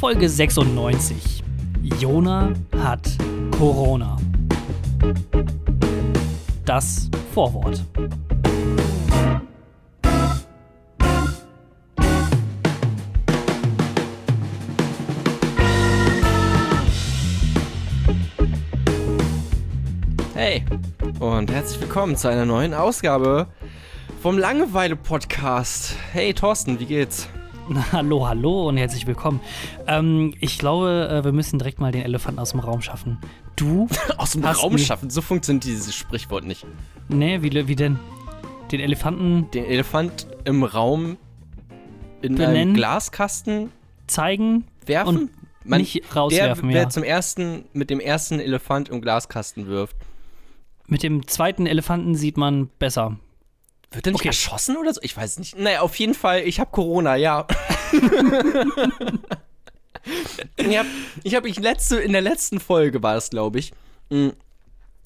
Folge 96. Jona hat Corona. Das Vorwort. Hey und herzlich willkommen zu einer neuen Ausgabe vom Langeweile-Podcast. Hey Thorsten, wie geht's? Hallo, hallo und herzlich willkommen. Ähm, ich glaube, äh, wir müssen direkt mal den Elefanten aus dem Raum schaffen. Du? aus dem Raum schaffen, so funktioniert dieses Sprichwort nicht. Nee, wie, wie denn? Den Elefanten Den Elefant im Raum in Benennen. einem Glaskasten zeigen werfen? und nicht rauswerfen, der, wer ja. zum ersten mit dem ersten Elefant im Glaskasten wirft. Mit dem zweiten Elefanten sieht man besser. Wird der nicht Okay. erschossen oder so? Ich weiß nicht. Naja, auf jeden Fall, ich habe Corona, ja. ich habe, ich hab ich letzte, in der letzten Folge war es, glaube ich, mh,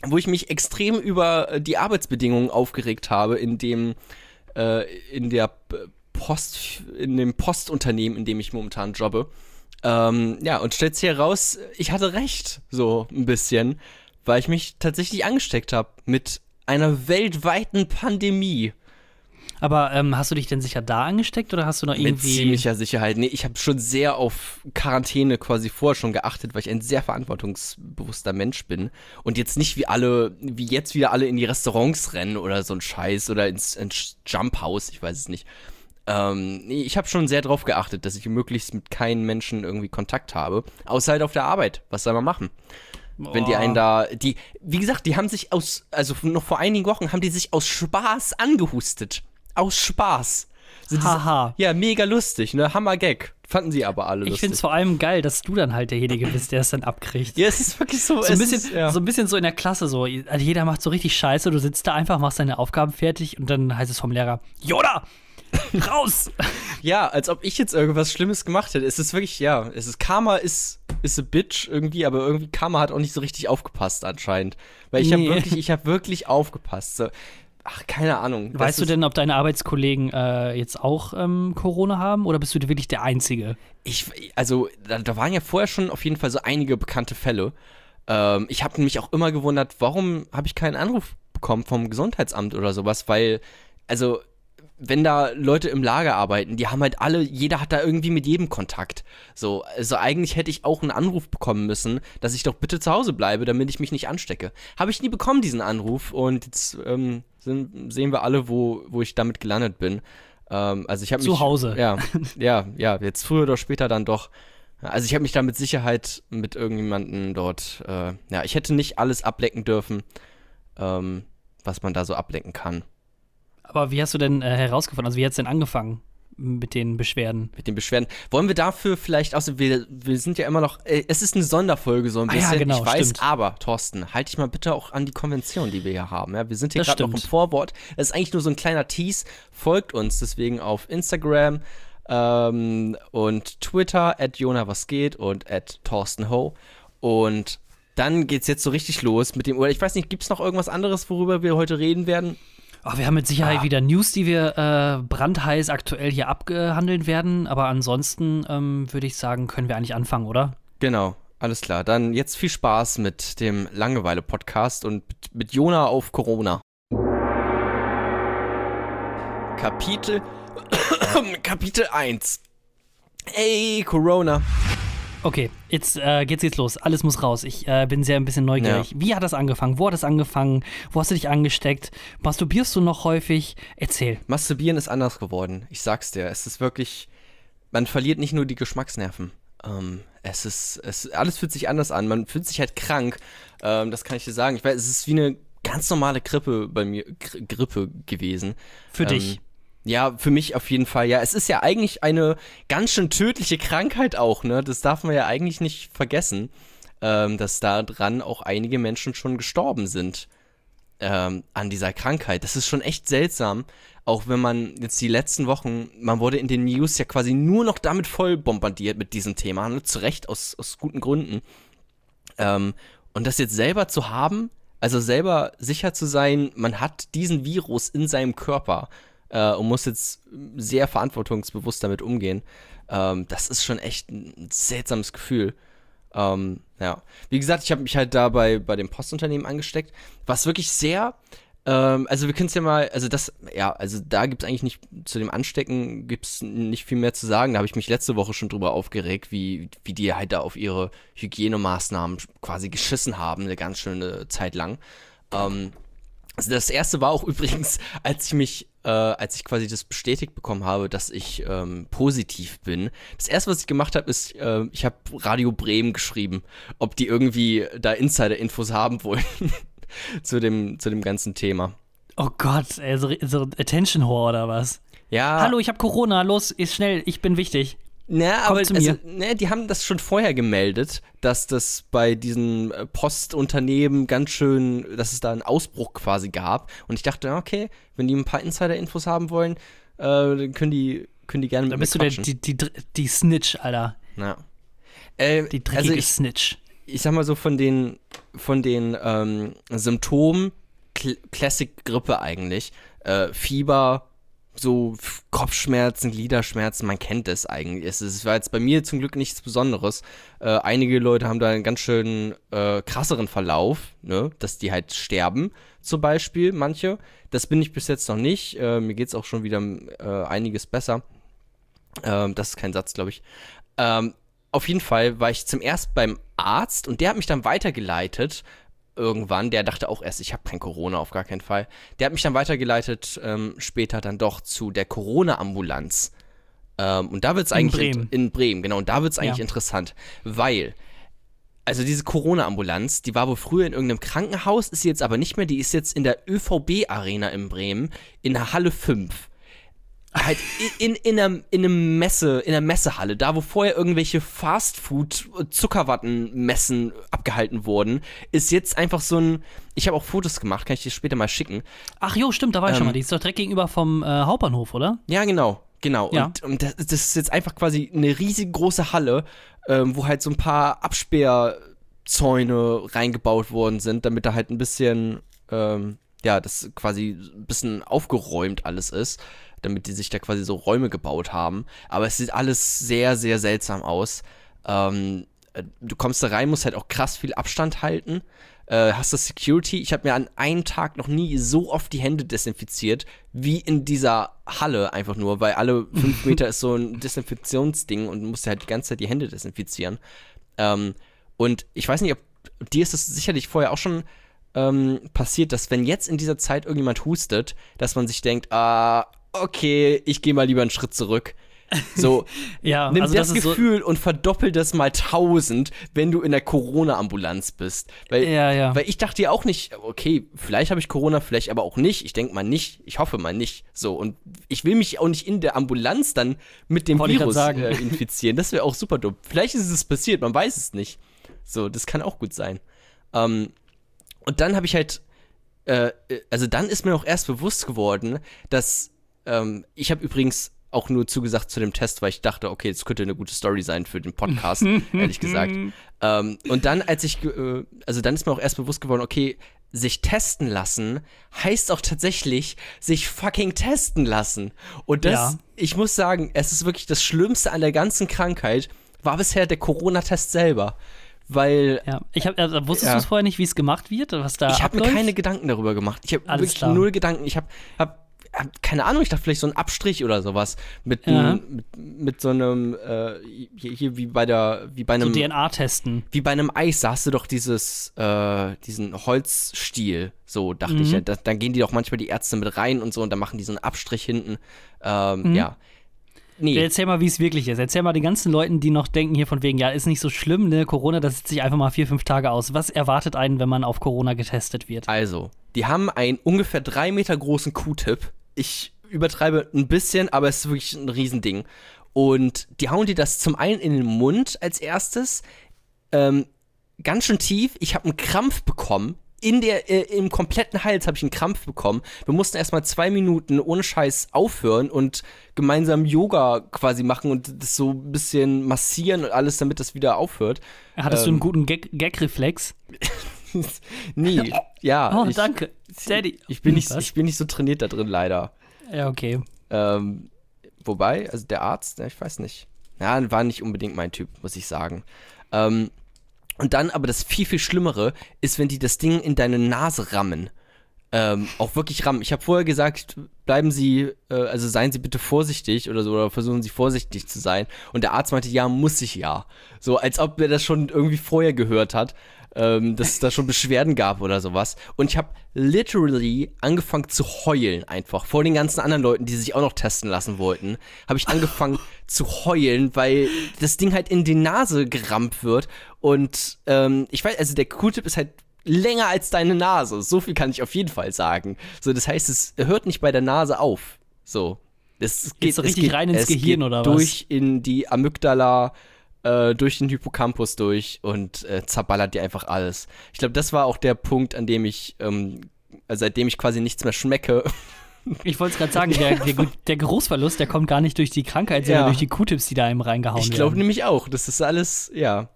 wo ich mich extrem über äh, die Arbeitsbedingungen aufgeregt habe, in dem, äh, in der Post, in dem Postunternehmen, in dem ich momentan jobbe. Ähm, ja, und stellt sich heraus, ich hatte recht, so ein bisschen, weil ich mich tatsächlich angesteckt habe mit einer weltweiten Pandemie. Aber ähm, hast du dich denn sicher da angesteckt oder hast du noch Mit irgendwie. ziemlicher Sicherheit. Nee, ich habe schon sehr auf Quarantäne quasi vorher schon geachtet, weil ich ein sehr verantwortungsbewusster Mensch bin. Und jetzt nicht wie alle, wie jetzt wieder alle in die Restaurants rennen oder so ein Scheiß oder ins, ins Jump House, ich weiß es nicht. Ähm, nee, ich habe schon sehr drauf geachtet, dass ich möglichst mit keinen Menschen irgendwie Kontakt habe. Außer halt auf der Arbeit. Was soll man machen? Wenn die Boah. einen da, die, wie gesagt, die haben sich aus, also noch vor einigen Wochen haben die sich aus Spaß angehustet. Aus Spaß. Die- Haha. ja, mega lustig, ne? Hammer-Gag. Fanden sie aber alle Ich lustig. finde es vor allem geil, dass du dann halt derjenige bist, der es dann abkriegt. ja, es ist wirklich so. So ein, bisschen, ist, ja. so ein bisschen so in der Klasse so. Also jeder macht so richtig Scheiße, du sitzt da einfach, machst deine Aufgaben fertig und dann heißt es vom Lehrer, Yoda, raus! ja, als ob ich jetzt irgendwas Schlimmes gemacht hätte. Es ist wirklich, ja, es ist Karma ist, ist a bitch irgendwie, aber irgendwie Karma hat auch nicht so richtig aufgepasst anscheinend. Weil ich habe Nee. wirklich, ich habe wirklich aufgepasst. So. Ach, keine Ahnung. Weißt du denn, ob deine Arbeitskollegen äh, jetzt auch ähm, Corona haben oder bist du wirklich der Einzige? Ich, also, da, da waren ja vorher schon auf jeden Fall so einige bekannte Fälle. Ähm, ich habe mich auch immer gewundert, warum habe ich keinen Anruf bekommen vom Gesundheitsamt oder sowas, weil, also, wenn da Leute im Lager arbeiten, die haben halt alle, jeder hat da irgendwie mit jedem Kontakt. So, also eigentlich hätte ich auch einen Anruf bekommen müssen, dass ich doch bitte zu Hause bleibe, damit ich mich nicht anstecke. Habe ich nie bekommen, diesen Anruf, und jetzt ähm, sind, sehen wir alle, wo, wo ich damit gelandet bin. Ähm, also ich habe Zu mich, Hause. Ja, ja, ja, jetzt früher oder später dann doch. Also ich habe mich da mit Sicherheit mit irgendjemandem dort, äh, ja, ich hätte nicht alles ablecken dürfen, ähm, was man da so ablecken kann. Aber wie hast du denn äh, herausgefunden, also wie hat es denn angefangen mit den Beschwerden? mit den Beschwerden. Wollen wir dafür vielleicht, also wir, wir sind ja immer noch, äh, es ist eine Sonderfolge so ein Ah ja, bisschen, genau, ich weiß, stimmt. aber Thorsten, halt dich mal bitte auch an die Konvention, die wir hier haben. Ja? Wir sind hier gerade noch im. Vorwort. Es ist eigentlich nur so ein kleiner Tease. Folgt uns deswegen auf Instagram ähm, und Twitter, at Jona was geht und at Thorsten Ho. Und dann geht's jetzt so richtig los mit dem, oder ich weiß nicht, gibt's noch irgendwas anderes, worüber wir heute reden werden? Oh, wir haben mit Sicherheit Ah. wieder News, die wir äh, brandheiß aktuell hier abgehandelt werden. Aber ansonsten ähm, würde ich sagen, können wir eigentlich anfangen, oder? Genau, alles klar. Dann jetzt viel Spaß mit dem Langeweile-Podcast und mit- mit Jona auf Corona. Kapitel Kapitel 1. Ey, Corona. Okay, jetzt äh, geht's jetzt los. Alles muss raus. Ich äh, bin sehr ein bisschen neugierig. Wie hat das angefangen? Wo hat das angefangen? Wo hast du dich angesteckt? Masturbierst du noch häufig? Erzähl. Masturbieren ist anders geworden. Ich sag's dir. Es ist wirklich. Man verliert nicht nur die Geschmacksnerven. Ähm, es ist. Es, alles fühlt sich anders an. Man fühlt sich halt krank. Ähm, das kann ich dir sagen. Ich weiß, es ist wie eine ganz normale Grippe bei mir. Gri Grippe gewesen. Für Ähm, dich. Ja, für mich auf jeden Fall. Ja, es ist ja eigentlich eine ganz schön tödliche Krankheit auch, ne? Das darf man ja eigentlich nicht vergessen, ähm, dass da dran auch einige Menschen schon gestorben sind ähm, an dieser Krankheit. Das ist schon echt seltsam, auch wenn man jetzt die letzten Wochen, man wurde in den News ja quasi nur noch damit voll bombardiert mit diesem Thema, ne? zu Recht, aus, aus guten Gründen. Ähm, und das jetzt selber zu haben, also selber sicher zu sein, man hat diesen Virus in seinem Körper äh, und muss jetzt sehr verantwortungsbewusst damit umgehen. Ähm, das ist schon echt ein seltsames Gefühl. Ähm, ja. Wie gesagt, ich habe mich halt da bei, dem Postunternehmen angesteckt, was wirklich sehr, ähm, also wir können es ja mal, also das, ja, also da gibt es eigentlich nicht, zu dem Anstecken gibt es nicht viel mehr zu sagen. Da habe ich mich letzte Woche schon drüber aufgeregt, wie, wie die halt da auf ihre Hygienemaßnahmen quasi geschissen haben, eine ganz schöne Zeit lang. Ähm, also das erste war auch übrigens, als ich mich, äh, als ich quasi das bestätigt bekommen habe, dass ich ähm, positiv bin. Das erste, was ich gemacht habe, ist, äh, ich habe Radio Bremen geschrieben, ob die irgendwie da Insider-Infos haben wollen zu dem zu dem ganzen Thema. Oh Gott, ey, so, so Attention Whore oder was? Ja. Hallo, ich habe Corona, los, ist schnell, ich bin wichtig. Na, aber also, ne, die haben das schon vorher gemeldet, dass das bei diesen äh, Postunternehmen ganz schön, dass es da einen Ausbruch quasi gab. Und ich dachte, okay, wenn die ein paar Insider-Infos haben wollen, äh, dann können die, können die gerne mit Da bist du der, die, die, die Snitch, Alter. Ja. Äh, die dreckige also ich, Snitch. Ich sag mal so, von den, von den ähm, Symptomen, Classic-Grippe eigentlich, äh, Fieber, so Kopfschmerzen, Gliederschmerzen, man kennt es eigentlich. Es, war jetzt bei mir zum Glück nichts Besonderes. Äh, einige Leute haben da einen ganz schön äh, krasseren Verlauf, ne? dass die halt sterben, zum Beispiel, manche. Das bin ich bis jetzt noch nicht. Äh, mir geht es auch schon wieder äh, einiges besser. Ähm, das ist kein Satz, glaube ich. Ähm, auf jeden Fall war ich zum ersten beim Arzt und der hat mich dann weitergeleitet irgendwann, der dachte auch erst, ich habe kein Corona, auf gar keinen Fall. Der hat mich dann weitergeleitet, ähm, später dann doch zu der Corona-Ambulanz. Ähm, und da wird es eigentlich. Bremen. In, Bremen, genau. Und da wird es eigentlich ja. interessant, weil. Also diese Corona-Ambulanz, die war wohl früher in irgendeinem Krankenhaus, ist sie jetzt aber nicht mehr, die ist jetzt in der ÖVB-Arena in Bremen, in der Halle 5 halt in, in, einer, in einem Messe, in einer Messehalle, da wo vorher irgendwelche Fastfood-Zuckerwatten-Messen abgehalten wurden, ist jetzt einfach so ein. Ich habe auch Fotos gemacht, kann ich dir später mal schicken. Ach jo, stimmt, da war ich ähm, schon mal. Die ist doch direkt gegenüber vom äh, Hauptbahnhof, oder? Ja, genau. Genau. Ja. Und, und das, das, ist jetzt einfach quasi eine riesengroße Halle, ähm, wo halt so ein paar Absperrzäune reingebaut worden sind, damit da halt ein bisschen, ähm, ja, das quasi ein bisschen aufgeräumt alles ist damit die sich da quasi so Räume gebaut haben. Aber es sieht alles sehr, sehr seltsam aus. Ähm, äh, du kommst da rein, musst halt auch krass viel Abstand halten. Äh, hast du Security? Ich habe mir an einem Tag noch nie so oft die Hände desinfiziert wie in dieser Halle einfach nur, weil alle fünf Meter ist so ein Desinfektionsding und du musst halt die ganze Zeit die Hände desinfizieren. Ähm, und ich weiß nicht, ob dir ist das sicherlich vorher auch schon ähm, passiert, dass wenn jetzt in dieser Zeit irgendjemand hustet, dass man sich denkt, ah, okay, ich gehe mal lieber einen Schritt zurück. So, ja, nimm also das, das Gefühl so und verdoppel das mal tausend, wenn du in der Corona-Ambulanz bist. Weil, ja, ja. weil ich dachte ja auch nicht, okay, vielleicht habe ich Corona, vielleicht aber auch nicht. Ich denke mal nicht, ich hoffe mal nicht. So, und ich will mich auch nicht in der Ambulanz dann mit dem Wollte Virus äh, infizieren. Das wäre auch super dumm. Vielleicht ist es passiert, man weiß es nicht. So, das kann auch gut sein. Ähm, und dann habe ich halt, äh, also dann ist mir auch erst bewusst geworden, dass ähm, ich habe übrigens auch nur zugesagt zu dem Test, weil ich dachte, okay, das könnte eine gute Story sein für den Podcast, ehrlich gesagt. Ähm, und dann, als ich, äh, also dann ist mir auch erst bewusst geworden, okay, sich testen lassen heißt auch tatsächlich sich fucking testen lassen. Und das, ja. ich muss sagen, es ist wirklich das Schlimmste an der ganzen Krankheit, war bisher der Corona-Test selber. Weil. Ja, ich hab, also wusstest ja. du es vorher nicht, wie es gemacht wird, was da Ich habe mir keine Gedanken darüber gemacht. Ich habe wirklich klar. null Gedanken. Ich habe hab keine Ahnung, ich dachte vielleicht so ein Abstrich oder sowas mit, ja. mit, mit, so einem äh, hier, hier, wie bei der wie bei einem so DNA testen. Wie bei einem Eis, da hast du doch dieses äh, diesen Holzstiel, so dachte mhm. ich ja, da, dann gehen die doch manchmal die Ärzte mit rein und so und dann machen die so einen Abstrich hinten. Ähm, mhm. ja. Nee. Erzähl mal, wie es wirklich ist. Erzähl mal den ganzen Leuten, die noch denken hier von wegen, ja, ist nicht so schlimm, ne, Corona, das sitzt sich einfach mal vier, fünf Tage aus. Was erwartet einen, wenn man auf Corona getestet wird? Also, die haben einen ungefähr drei Meter großen Q-Tip, ich übertreibe ein bisschen, aber es ist wirklich ein Riesending. Und die hauen dir das zum einen in den Mund als erstes, ähm, ganz schön tief. Ich habe einen Krampf bekommen. In der, äh, Im kompletten Hals habe ich einen Krampf bekommen. Wir mussten erstmal zwei Minuten ohne Scheiß aufhören und gemeinsam Yoga quasi machen und das so ein bisschen massieren und alles, damit das wieder aufhört. Hattest ähm, du einen guten Gag-Reflex? Nie. Ja. Oh, ich, danke. Steady. Ich bin, nicht, ich bin nicht so trainiert da drin, leider. Ja, okay. Ähm, wobei, also der Arzt, ich weiß nicht. Ja, war nicht unbedingt mein Typ, muss ich sagen. Ähm, und dann aber das viel, viel Schlimmere ist, wenn die das Ding in deine Nase rammen. Ähm, auch wirklich rammen. Ich habe vorher gesagt, bleiben Sie, äh, also seien Sie bitte vorsichtig oder so, oder versuchen Sie vorsichtig zu sein. Und der Arzt meinte, ja, muss ich ja. So, als ob er das schon irgendwie vorher gehört hat ähm, dass es da schon Beschwerden gab oder sowas. Und ich habe literally angefangen zu heulen einfach. Vor den ganzen anderen Leuten, die sich auch noch testen lassen wollten, habe ich angefangen zu heulen, weil das Ding halt in die Nase gerammt wird. Und ähm, ich weiß, also der Q-Tip ist halt länger als deine Nase. So viel kann ich auf jeden Fall sagen. So, das heißt, es hört nicht bei der Nase auf. So. Es geht, so richtig geht, rein ins Gehirn oder was? Durch in die Amygdala, äh, durch den Hippocampus durch und äh, zerballert dir einfach alles. Ich glaube, das war auch der Punkt, an dem ich, ähm, seitdem ich quasi nichts mehr schmecke. Ich wollte es gerade sagen, der, der, der, Geruchsverlust, der kommt gar nicht durch die Krankheit, sondern ja. durch die Q-Tips, die da einem reingehauen ich werden. Ich glaube nämlich auch. Das ist alles, ja.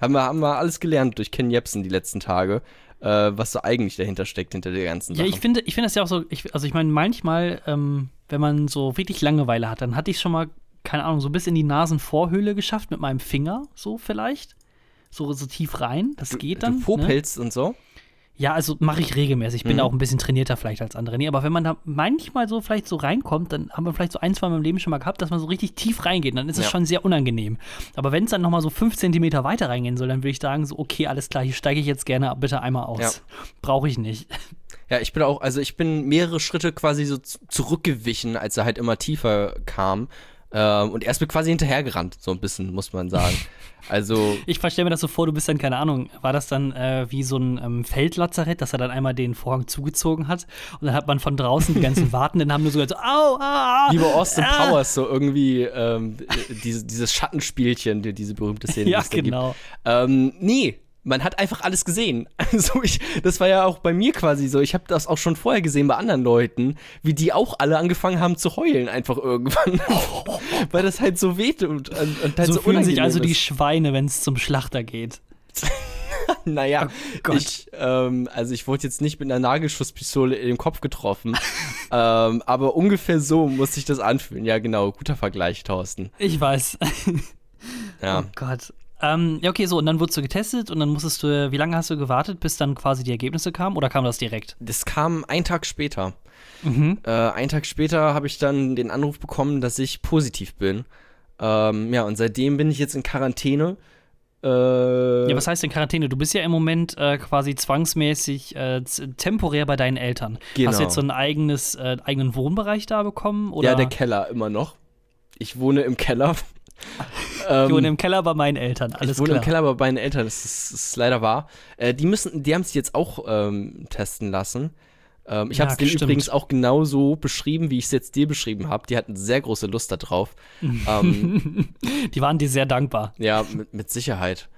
Haben wir, haben wir alles gelernt durch Ken Jebsen die letzten Tage, äh, was so eigentlich dahinter steckt, hinter der ganzen Sache. Ja, ich finde, ich finde das ja auch so, ich, also ich meine, manchmal, ähm, wenn man so wirklich Langeweile hat, dann hatte ich schon mal keine Ahnung, so bis in die Nasenvorhöhle geschafft mit meinem Finger, so vielleicht. So, so tief rein. Das du, geht dann. Du popelst ne? und so? Ja, also mache ich regelmäßig. Ich bin mhm. auch ein bisschen trainierter vielleicht als andere. Nee, aber wenn man da manchmal so vielleicht so reinkommt, dann haben wir vielleicht so ein, zwei Mal im Leben schon mal gehabt, dass man so richtig tief reingeht. Dann ist es ja. schon sehr unangenehm. Aber wenn es dann nochmal so fünf Zentimeter weiter reingehen soll, dann würde ich sagen, so, okay, alles klar, hier steige ich jetzt gerne bitte einmal aus. Ja. Brauche ich nicht. Ja, ich bin auch, also ich bin mehrere Schritte quasi so zurückgewichen, als er halt immer tiefer kam. Ähm, und er ist mir quasi hinterhergerannt, so ein bisschen, muss man sagen. Also. Ich verstehe mir das so vor, du bist dann, keine Ahnung, war das dann äh, wie so ein ähm, Feldlazarett, dass er dann einmal den Vorhang zugezogen hat und dann hat man von draußen die ganzen Wartenden haben nur so, so au, ah, Wie bei Austin ah. Powers, so irgendwie ähm, diese, dieses Schattenspielchen, die, diese berühmte Szene. ja, genau. Ähm, nee, man hat einfach alles gesehen. Also ich, das war ja auch bei mir quasi so. Ich habe das auch schon vorher gesehen bei anderen Leuten, wie die auch alle angefangen haben zu heulen einfach irgendwann, weil das halt so weht und, und, halt so, so fühlen sich also ist. die Schweine, wenn es zum Schlachter geht. naja, oh ich, ähm, also ich wurde jetzt nicht mit einer Nagelschusspistole in den Kopf getroffen, ähm, aber ungefähr so muss sich das anfühlen. Ja, genau, guter Vergleich, Thorsten. Ich weiß. ja. Oh Gott. Ähm, ja, okay, so, und dann wurdest du getestet und dann musstest du, wie lange hast du gewartet, bis dann quasi die Ergebnisse kamen oder kam das direkt? Das kam einen Tag später. Mhm. Äh, einen Tag später habe ich dann den Anruf bekommen, dass ich positiv bin. Ähm, ja, und seitdem bin ich jetzt in Quarantäne. Äh, ja, was heißt in Quarantäne? Du bist ja im Moment äh, quasi zwangsmäßig äh, temporär bei deinen Eltern. Genau. Hast du jetzt so ein eigenes, äh, eigenen Wohnbereich da bekommen? Oder? Ja, der Keller immer noch. Ich wohne im Keller. Ich wohne im Keller bei meinen Eltern, alles Ich wohne klar. im Keller bei meinen Eltern, das ist, das ist leider wahr. Äh, die müssen, die haben es jetzt auch ähm, testen lassen. Ähm, ich ja, habe es denen übrigens auch genauso beschrieben, wie ich es jetzt dir beschrieben habe. Die hatten sehr große Lust darauf. ähm, die waren dir sehr dankbar. Ja, mit, mit Sicherheit.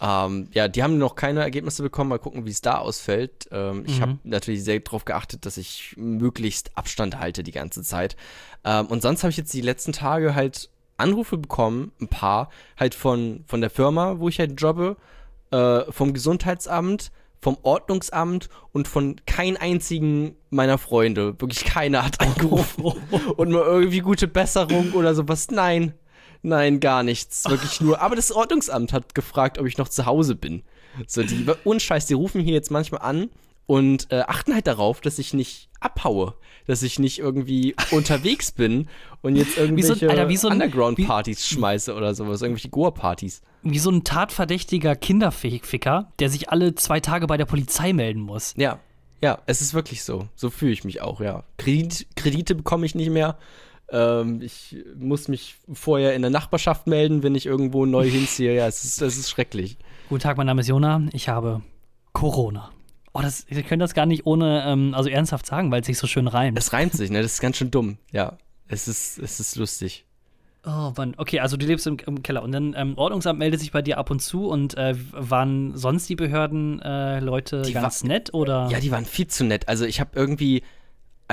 Ähm, ja, die haben noch keine Ergebnisse bekommen. Mal gucken, wie es da ausfällt. Ähm, ich mhm. habe natürlich sehr darauf geachtet, dass ich möglichst Abstand halte die ganze Zeit. Ähm, und sonst habe ich jetzt die letzten Tage halt Anrufe bekommen, ein paar, halt von, von der Firma, wo ich halt jobbe, äh, vom Gesundheitsamt, vom Ordnungsamt und von keinem einzigen meiner Freunde. Wirklich keiner hat angerufen. und nur irgendwie gute Besserung oder sowas. Nein, nein, gar nichts. Wirklich nur. Aber das Ordnungsamt hat gefragt, ob ich noch zu Hause bin. So, die, unscheiß, die rufen hier jetzt manchmal an und äh, achten halt darauf, dass ich nicht abhaue, dass ich nicht irgendwie unterwegs bin und jetzt irgendwelche so, so Underground-Partys schmeiße oder sowas, irgendwelche Goa-Partys. Wie so ein tatverdächtiger Kinderficker, der sich alle zwei Tage bei der Polizei melden muss. Ja, ja, es ist wirklich so. So fühle ich mich auch, ja. Kredit, Kredite bekomme ich nicht mehr. Ähm, ich muss mich vorher in der Nachbarschaft melden, wenn ich irgendwo neu hinziehe. Ja, es ist, es ist schrecklich. Guten Tag, mein Name ist Jona. Ich habe Corona. Oh, das, ich könnte das gar nicht ohne, ähm, also ernsthaft sagen, weil es sich so schön reimt. Es reimt sich, ne? Das ist ganz schön dumm. Ja, es ist, es ist lustig. Oh Mann, okay, also du lebst im, im Keller und dann ähm, Ordnungsamt meldet sich bei dir ab und zu und äh, waren sonst die Behörden äh, Leute die ganz war, nett oder? Ja, die waren viel zu nett. Also ich habe irgendwie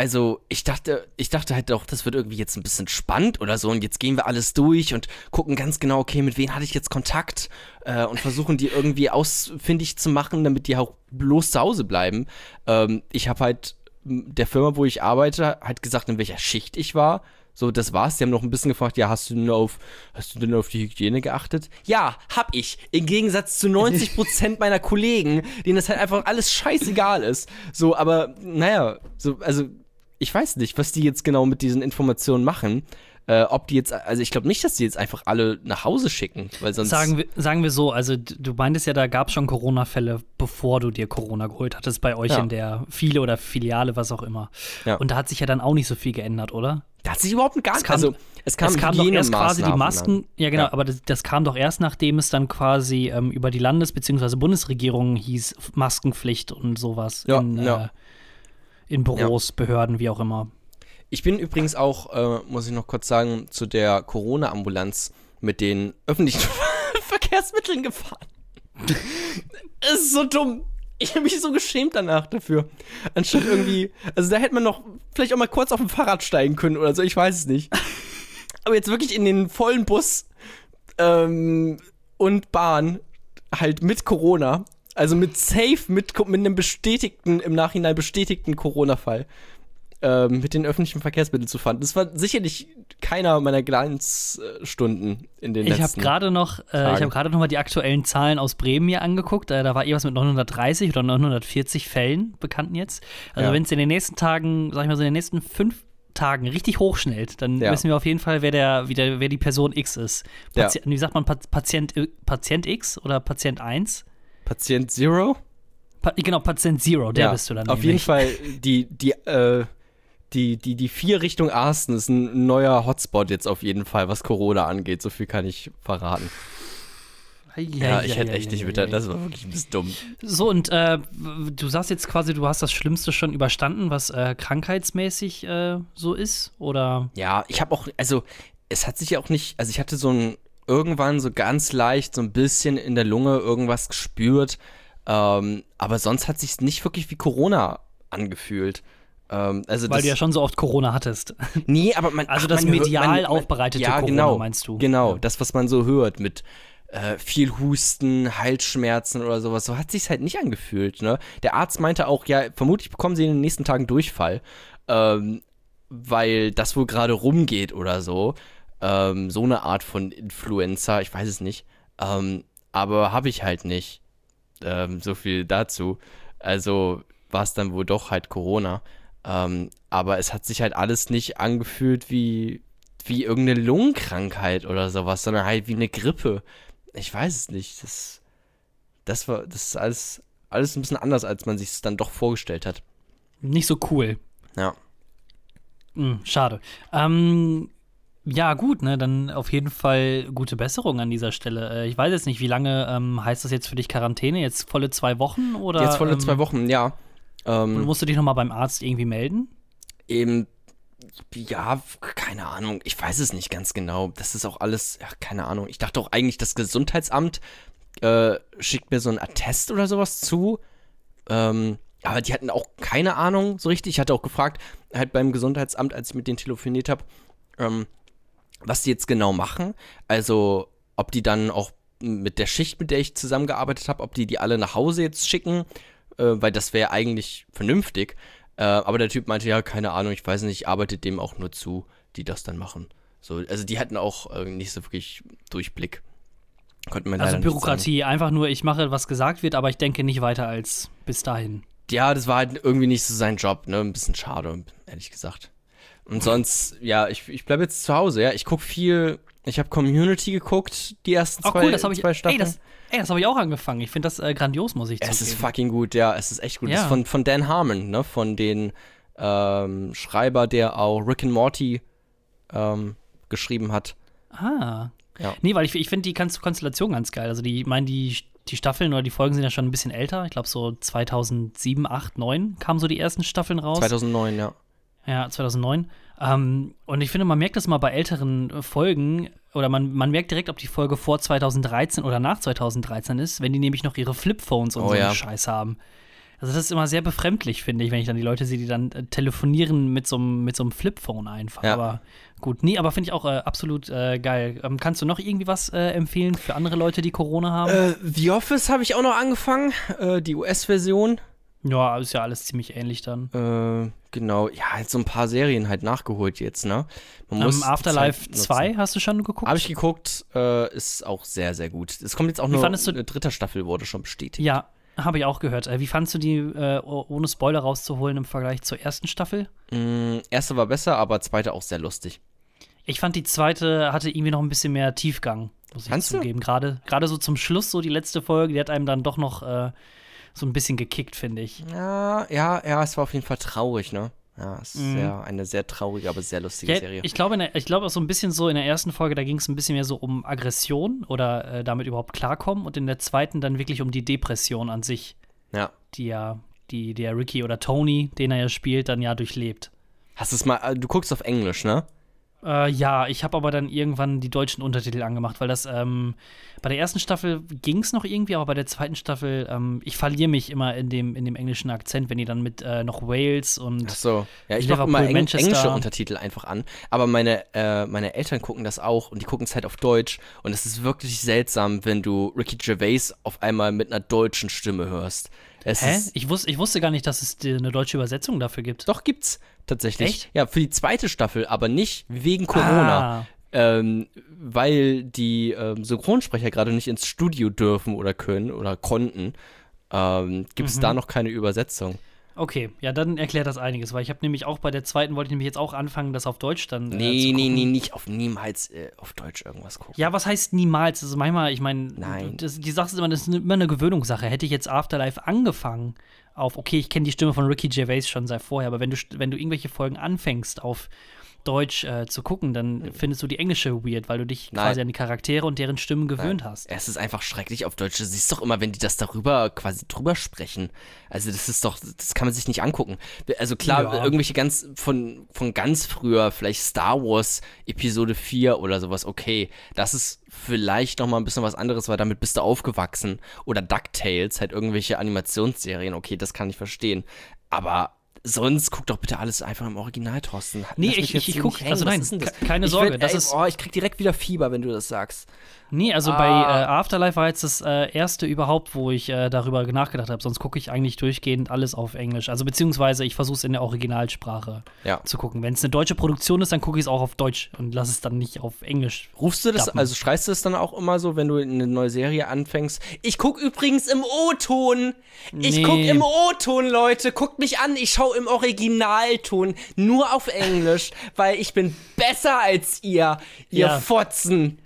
also ich dachte, ich dachte halt doch, das wird irgendwie jetzt ein bisschen spannend oder so und jetzt gehen wir alles durch und gucken ganz genau, okay, mit wem hatte ich jetzt Kontakt äh, und versuchen die irgendwie ausfindig zu machen, damit die auch bloß zu Hause bleiben. Ähm, ich habe halt der Firma, wo ich arbeite, halt gesagt, in welcher Schicht ich war. So, das war's. Die haben noch ein bisschen gefragt, ja, hast du denn auf, hast du denn auf die Hygiene geachtet? Ja, hab ich. Im Gegensatz zu 90 Prozent meiner Kollegen, denen das halt einfach alles scheißegal ist. So, aber, naja, so, also, ich weiß nicht, was die jetzt genau mit diesen Informationen machen. Äh, ob die jetzt, also ich glaube nicht, dass die jetzt einfach alle nach Hause schicken, weil sonst. Sagen wir, sagen wir so, also du meintest ja, da gab es schon Corona-Fälle, bevor du dir Corona geholt hattest, bei euch ja. in der File oder Filiale, was auch immer. Ja. Und da hat sich ja dann auch nicht so viel geändert, oder? Da hat sich überhaupt gar nicht. Also, es kam, es kam doch erst quasi die Masken. Ja, genau, ja. aber das, das, kam doch erst, nachdem es dann quasi ähm, über die Landes- bzw. Bundesregierung hieß, Maskenpflicht und sowas. Ja, in, ja. Äh, in Büros, Behörden, wie auch immer. Ich bin übrigens auch, äh, muss ich noch kurz sagen, zu der Corona-Ambulanz mit den öffentlichen Verkehrsmitteln gefahren. Es ist so dumm. Ich habe mich so geschämt danach dafür. Anstatt irgendwie, also da hätte man noch vielleicht auch mal kurz auf dem Fahrrad steigen können oder so, ich weiß es nicht. Aber jetzt wirklich in den vollen Bus ähm, und Bahn, halt mit Corona, also mit Safe, mit, mit einem bestätigten, im Nachhinein bestätigten Corona-Fall ähm, mit den öffentlichen Verkehrsmitteln zu fahren. Das war sicherlich keiner meiner Glanzstunden in den ich letzten hab grade noch, äh, Ich habe gerade noch mal die aktuellen Zahlen aus Bremen mir angeguckt. Äh, da war irgendwas mit 930 oder 940 Fällen bekannten jetzt. Also ja. wenn es in den nächsten Tagen, sag ich mal so in den nächsten fünf Tagen richtig hochschnellt, dann ja. wissen wir auf jeden Fall, wer, der, wie der, wer die Person X ist. Pati ja. Wie sagt man, Patient, Patient X oder Patient 1? Patient Zero? Pa genau, Patient Zero, der bist du dann. Auf nämlich. jeden Fall die, die, äh, die, die, die vier Richtung Arsten ist ein neuer Hotspot jetzt auf jeden Fall, was Corona angeht. So viel kann ich verraten. Ja, ja ich hätte echt nicht mit, das war wirklich ein bisschen dumm. So, und äh, du sagst jetzt quasi, du hast das Schlimmste schon überstanden, was äh, krankheitsmäßig äh, so ist, oder? Ja, ich habe auch, also, es hat sich ja auch nicht, also ich hatte so ein, irgendwann so ganz leicht so ein bisschen in der Lunge irgendwas gespürt, ähm, aber sonst hat sich nicht wirklich wie Corona angefühlt. Ähm, also Weil du ja schon so oft Corona hattest. Nee, aber man. Also ach, das man medial man, man, aufbereitete ja, Corona, genau, meinst du? Genau, das, was man so hört mit äh, viel Husten, Halsschmerzen oder sowas. So hat sich's halt nicht angefühlt. Ne? Der Arzt meinte auch, ja, vermutlich bekommen sie in den nächsten Tagen Durchfall, ähm, weil das wohl gerade rumgeht oder so. Ähm, so eine Art von Influenza, ich weiß es nicht. Ähm, aber habe ich halt nicht. Ähm, so viel dazu. Also war es dann wohl doch halt Corona. Ähm, aber es hat sich halt alles nicht angefühlt wie, wie irgendeine Lungenkrankheit oder sowas, sondern halt wie eine Grippe. Ich weiß es nicht. Das, das war, das ist alles, alles ein bisschen anders, als man sich es dann doch vorgestellt hat. Nicht so cool. Ja. Hm, schade. Ähm, ja, gut, ne, dann auf jeden Fall gute Besserung an dieser Stelle. Äh, ich weiß jetzt nicht, wie lange ähm, heißt das jetzt für dich Quarantäne? Jetzt volle zwei Wochen oder? Jetzt volle ähm, zwei Wochen, ja. Ähm, Und musst du dich nochmal beim Arzt irgendwie melden? Eben, ja, keine Ahnung. Ich weiß es nicht ganz genau. Das ist auch alles, ja, keine Ahnung. Ich dachte auch eigentlich, das Gesundheitsamt äh, schickt mir so ein Attest oder sowas zu. Ähm, aber die hatten auch keine Ahnung so richtig. Ich hatte auch gefragt, halt beim Gesundheitsamt, als ich mit denen telefoniert habe, ähm, was die jetzt genau machen. Also, ob die dann auch mit der Schicht, mit der ich zusammengearbeitet habe, ob die die alle nach Hause jetzt schicken äh, weil das wäre eigentlich vernünftig. Äh, aber der Typ meinte, ja, keine Ahnung, ich weiß nicht, arbeitet dem auch nur zu, die das dann machen. So, also die hatten auch äh, nicht so wirklich Durchblick. Also Bürokratie, einfach nur, ich mache, was gesagt wird, aber ich denke nicht weiter als bis dahin. Ja, das war halt irgendwie nicht so sein Job, ne? Ein bisschen schade, ehrlich gesagt. Und sonst, ja, ich, ich bleibe jetzt zu Hause, ja. Ich gucke viel, ich habe Community geguckt, die ersten zwei, oh, cool, das ich, zwei Staffeln. Ey, das, Ey, das habe ich auch angefangen. Ich finde das äh, grandios, muss ich sagen. Es ist fucking gut, ja. Es ist echt gut. Ja. Das ist von, von Dan Harmon, ne? Von den ähm, Schreiber, der auch Rick and Morty ähm, geschrieben hat. Ah. Ja. Nee, weil ich, ich finde die Konstellation ganz geil. Also, die, ich meine, die, die Staffeln oder die Folgen sind ja schon ein bisschen älter. Ich glaube, so 2007, 8, 9 kamen so die ersten Staffeln raus. 2009, ja. Ja, 2009. Ähm, und ich finde, man merkt das mal bei älteren Folgen, oder man, man merkt direkt, ob die Folge vor 2013 oder nach 2013 ist, wenn die nämlich noch ihre Flipphones und oh, so ja. Scheiß haben. Also das ist immer sehr befremdlich, finde ich, wenn ich dann die Leute sehe, die dann äh, telefonieren mit so einem mit Flipphone einfach. Ja. Aber gut, nee, aber finde ich auch äh, absolut äh, geil. Ähm, kannst du noch irgendwie was äh, empfehlen für andere Leute, die Corona haben? Äh, The Office habe ich auch noch angefangen, äh, die US-Version. Ja, ist ja alles ziemlich ähnlich dann. Äh, genau, ja, halt so ein paar Serien halt nachgeholt jetzt, ne? Man um, Afterlife 2 hast du schon geguckt? Habe ich geguckt, äh, ist auch sehr, sehr gut. Es kommt jetzt auch Wie nur fandest eine dritte Staffel, wurde schon bestätigt. Ja, habe ich auch gehört. Äh, Wie fandst du die, äh, oh- ohne Spoiler rauszuholen, im Vergleich zur ersten Staffel? Mm, erste war besser, aber zweite auch sehr lustig. Ich fand die zweite hatte irgendwie noch ein bisschen mehr Tiefgang, muss ich Fandst du? zugeben. Gerade gerade so zum Schluss, so die letzte Folge, die hat einem dann doch noch äh, so ein bisschen gekickt, finde ich. Ja, ja, ja, es war auf jeden Fall traurig, ne? Ja, es ist Mhm. sehr, eine sehr traurige, aber sehr lustige Ja, Serie. ich glaube, der- ich glaube auch so ein bisschen so in der ersten Folge, da ging es ein bisschen mehr so um Aggression oder äh, damit überhaupt klarkommen und in der zweiten dann wirklich um die Depression an sich, ja. die ja, die der Ricky oder Tony, den er ja spielt, dann ja durchlebt. Hast du es mal, äh, du guckst auf Englisch, ne? Äh, ja, ich habe aber dann irgendwann die deutschen Untertitel angemacht, weil das ähm, bei der ersten Staffel ging es noch irgendwie, aber bei der zweiten Staffel, ähm, ich verliere mich immer in dem, in dem englischen Akzent, wenn die dann mit äh, noch Wales und Ach so. Ja, ich mache immer Eng Manchester. englische Untertitel einfach an. Aber meine, äh, meine Eltern gucken das auch und die gucken es halt auf Deutsch. Und es ist wirklich seltsam, wenn du Ricky Gervais auf einmal mit einer deutschen Stimme hörst. Es Hä? Ich, wus ich wusste gar nicht, dass es eine deutsche Übersetzung dafür gibt. doch, gibt's tatsächlich. Echt? Ja, für die zweite Staffel, aber nicht wegen Corona. Ah, Ähm, weil die ähm, Synchronsprecher gerade nicht ins Studio dürfen oder können oder konnten, ähm, gibt es Mhm. da noch keine Übersetzung. Okay, ja, dann erklärt das einiges, weil ich habe nämlich auch bei der zweiten, wollte ich nämlich jetzt auch anfangen, das auf Deutsch dann. Äh, Nee, nee, nee, nicht auf niemals äh, auf Deutsch irgendwas gucken. Ja, was heißt niemals? Also manchmal, ich meine, die Sache ist immer, das ist immer eine Gewöhnungssache. Hätte ich jetzt Afterlife angefangen auf, okay, ich kenne die Stimme von Ricky Gervais schon seit vorher, aber wenn du, wenn du irgendwelche Folgen anfängst auf Deutsch äh, zu gucken, dann findest du die englische weird, weil du dich Hm. Nein. quasi an die Charaktere und deren Stimmen gewöhnt hast. Es ist einfach schrecklich auf Deutsch. Du siehst doch immer, wenn die das darüber quasi drüber sprechen. Also das ist doch, das kann man sich nicht angucken. Also klar, Ja. irgendwelche ganz von, von ganz früher, vielleicht Star Wars Episode 4 oder sowas, okay. Das ist vielleicht noch mal ein bisschen was anderes, weil damit bist du aufgewachsen. Oder DuckTales, halt irgendwelche Animationsserien, okay, das kann ich verstehen. Aber sonst guck doch bitte alles einfach im Original, Thorsten. Nee, Lass ich- ich- ich hier guck- nicht hängen. also nein, keine Sorge, werd- das ey, ist- Oh, ich krieg direkt wieder Fieber, wenn du das sagst. Nee, also Ah. bei äh, Afterlife war jetzt das äh, erste überhaupt, wo ich äh, darüber nachgedacht habe. Sonst gucke ich eigentlich durchgehend alles auf Englisch. Also beziehungsweise ich versuche es in der Originalsprache Ja. zu gucken. Wenn es eine deutsche Produktion ist, dann gucke ich es auch auf Deutsch und lasse es dann nicht auf Englisch. Rufst du das, Dappen. also schreist du es dann auch immer so, wenn du eine neue Serie anfängst? Ich guck übrigens im O-Ton. Ich Nee. guck im O-Ton, Leute. Guckt mich an. Ich schau im Originalton. Nur auf Englisch, weil ich bin besser als ihr, ihr Ja. Fotzen.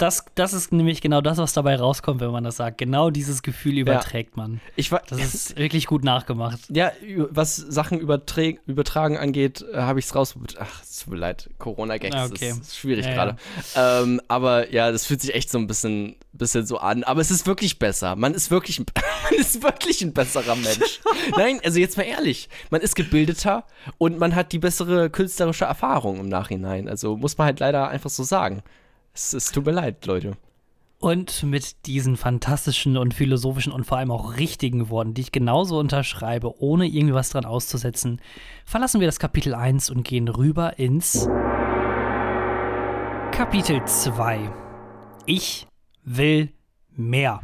Das, das ist nämlich genau das, was dabei rauskommt, wenn man das sagt. Genau dieses Gefühl überträgt man. Ich war, Das ist wirklich gut nachgemacht. ja, was Sachen übertragen angeht, äh, habe ich es raus. Ach, es tut mir leid. Corona-Gags okay. ist, ist schwierig Ja, gerade. Ähm, aber ja, das fühlt sich echt so ein bisschen, bisschen so an. Aber es ist wirklich besser. Man ist wirklich, ein, man ist wirklich ein besserer Mensch. Nein, also jetzt mal ehrlich. Man ist gebildeter und man hat die bessere künstlerische Erfahrung im Nachhinein. Also muss man halt leider einfach so sagen. Es, es tut mir leid, Leute. Und mit diesen fantastischen und philosophischen und vor allem auch richtigen Worten, die ich genauso unterschreibe, ohne irgendwie was dran auszusetzen, verlassen wir das Kapitel 1 und gehen rüber ins Kapitel 2. Ich will mehr.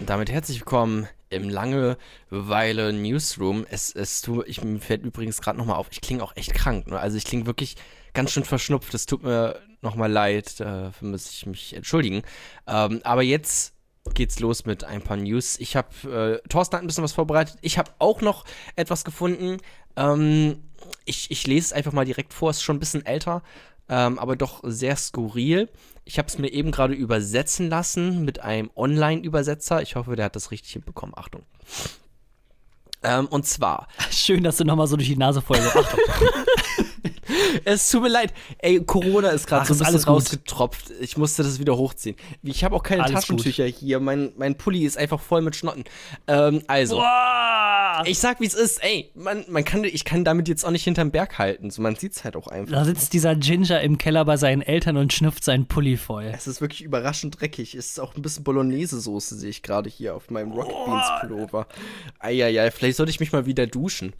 Damit herzlich willkommen im Langeweile Newsroom. Es, es tu, ich, mir fällt übrigens gerade nochmal auf, ich klinge auch echt krank. Ne? Also ich klinge wirklich ganz schön verschnupft. Es tut mir nochmal leid, dafür muss ich mich entschuldigen. Ähm, aber jetzt geht's los mit ein paar News. Ich habe, äh, Thorsten hat ein bisschen was vorbereitet. Ich habe auch noch etwas gefunden. Ähm, ich, ich lese es einfach mal direkt vor, ist schon ein bisschen älter, ähm, aber doch sehr skurril. Ich habe es mir eben gerade übersetzen lassen mit einem Online-Übersetzer. Ich hoffe, der hat das richtig hinbekommen. Achtung. Ähm, und zwar, Schön, dass du nochmal so durch die Nase voll Achtung. es tut mir leid, ey, Corona ist gerade so ein bisschen alles gut. rausgetropft. Ich musste das wieder hochziehen. Ich habe auch keine Alles Taschentücher hier. Mein, mein Pulli ist einfach voll mit Schnotten. Ähm, also. Boah! Ich sag, wie es ist. Ey, man, man kann, ich kann damit jetzt auch nicht hinterm Berg halten. So, man sieht's halt auch einfach. Da sitzt dieser Ginger im Keller bei seinen Eltern und schnüfft seinen Pulli voll. Es ist wirklich überraschend dreckig. Es ist auch ein bisschen Bolognese-Soße, sehe ich gerade hier auf meinem Rocket Beans Pullover. Eieiei, vielleicht sollte ich mich mal wieder duschen.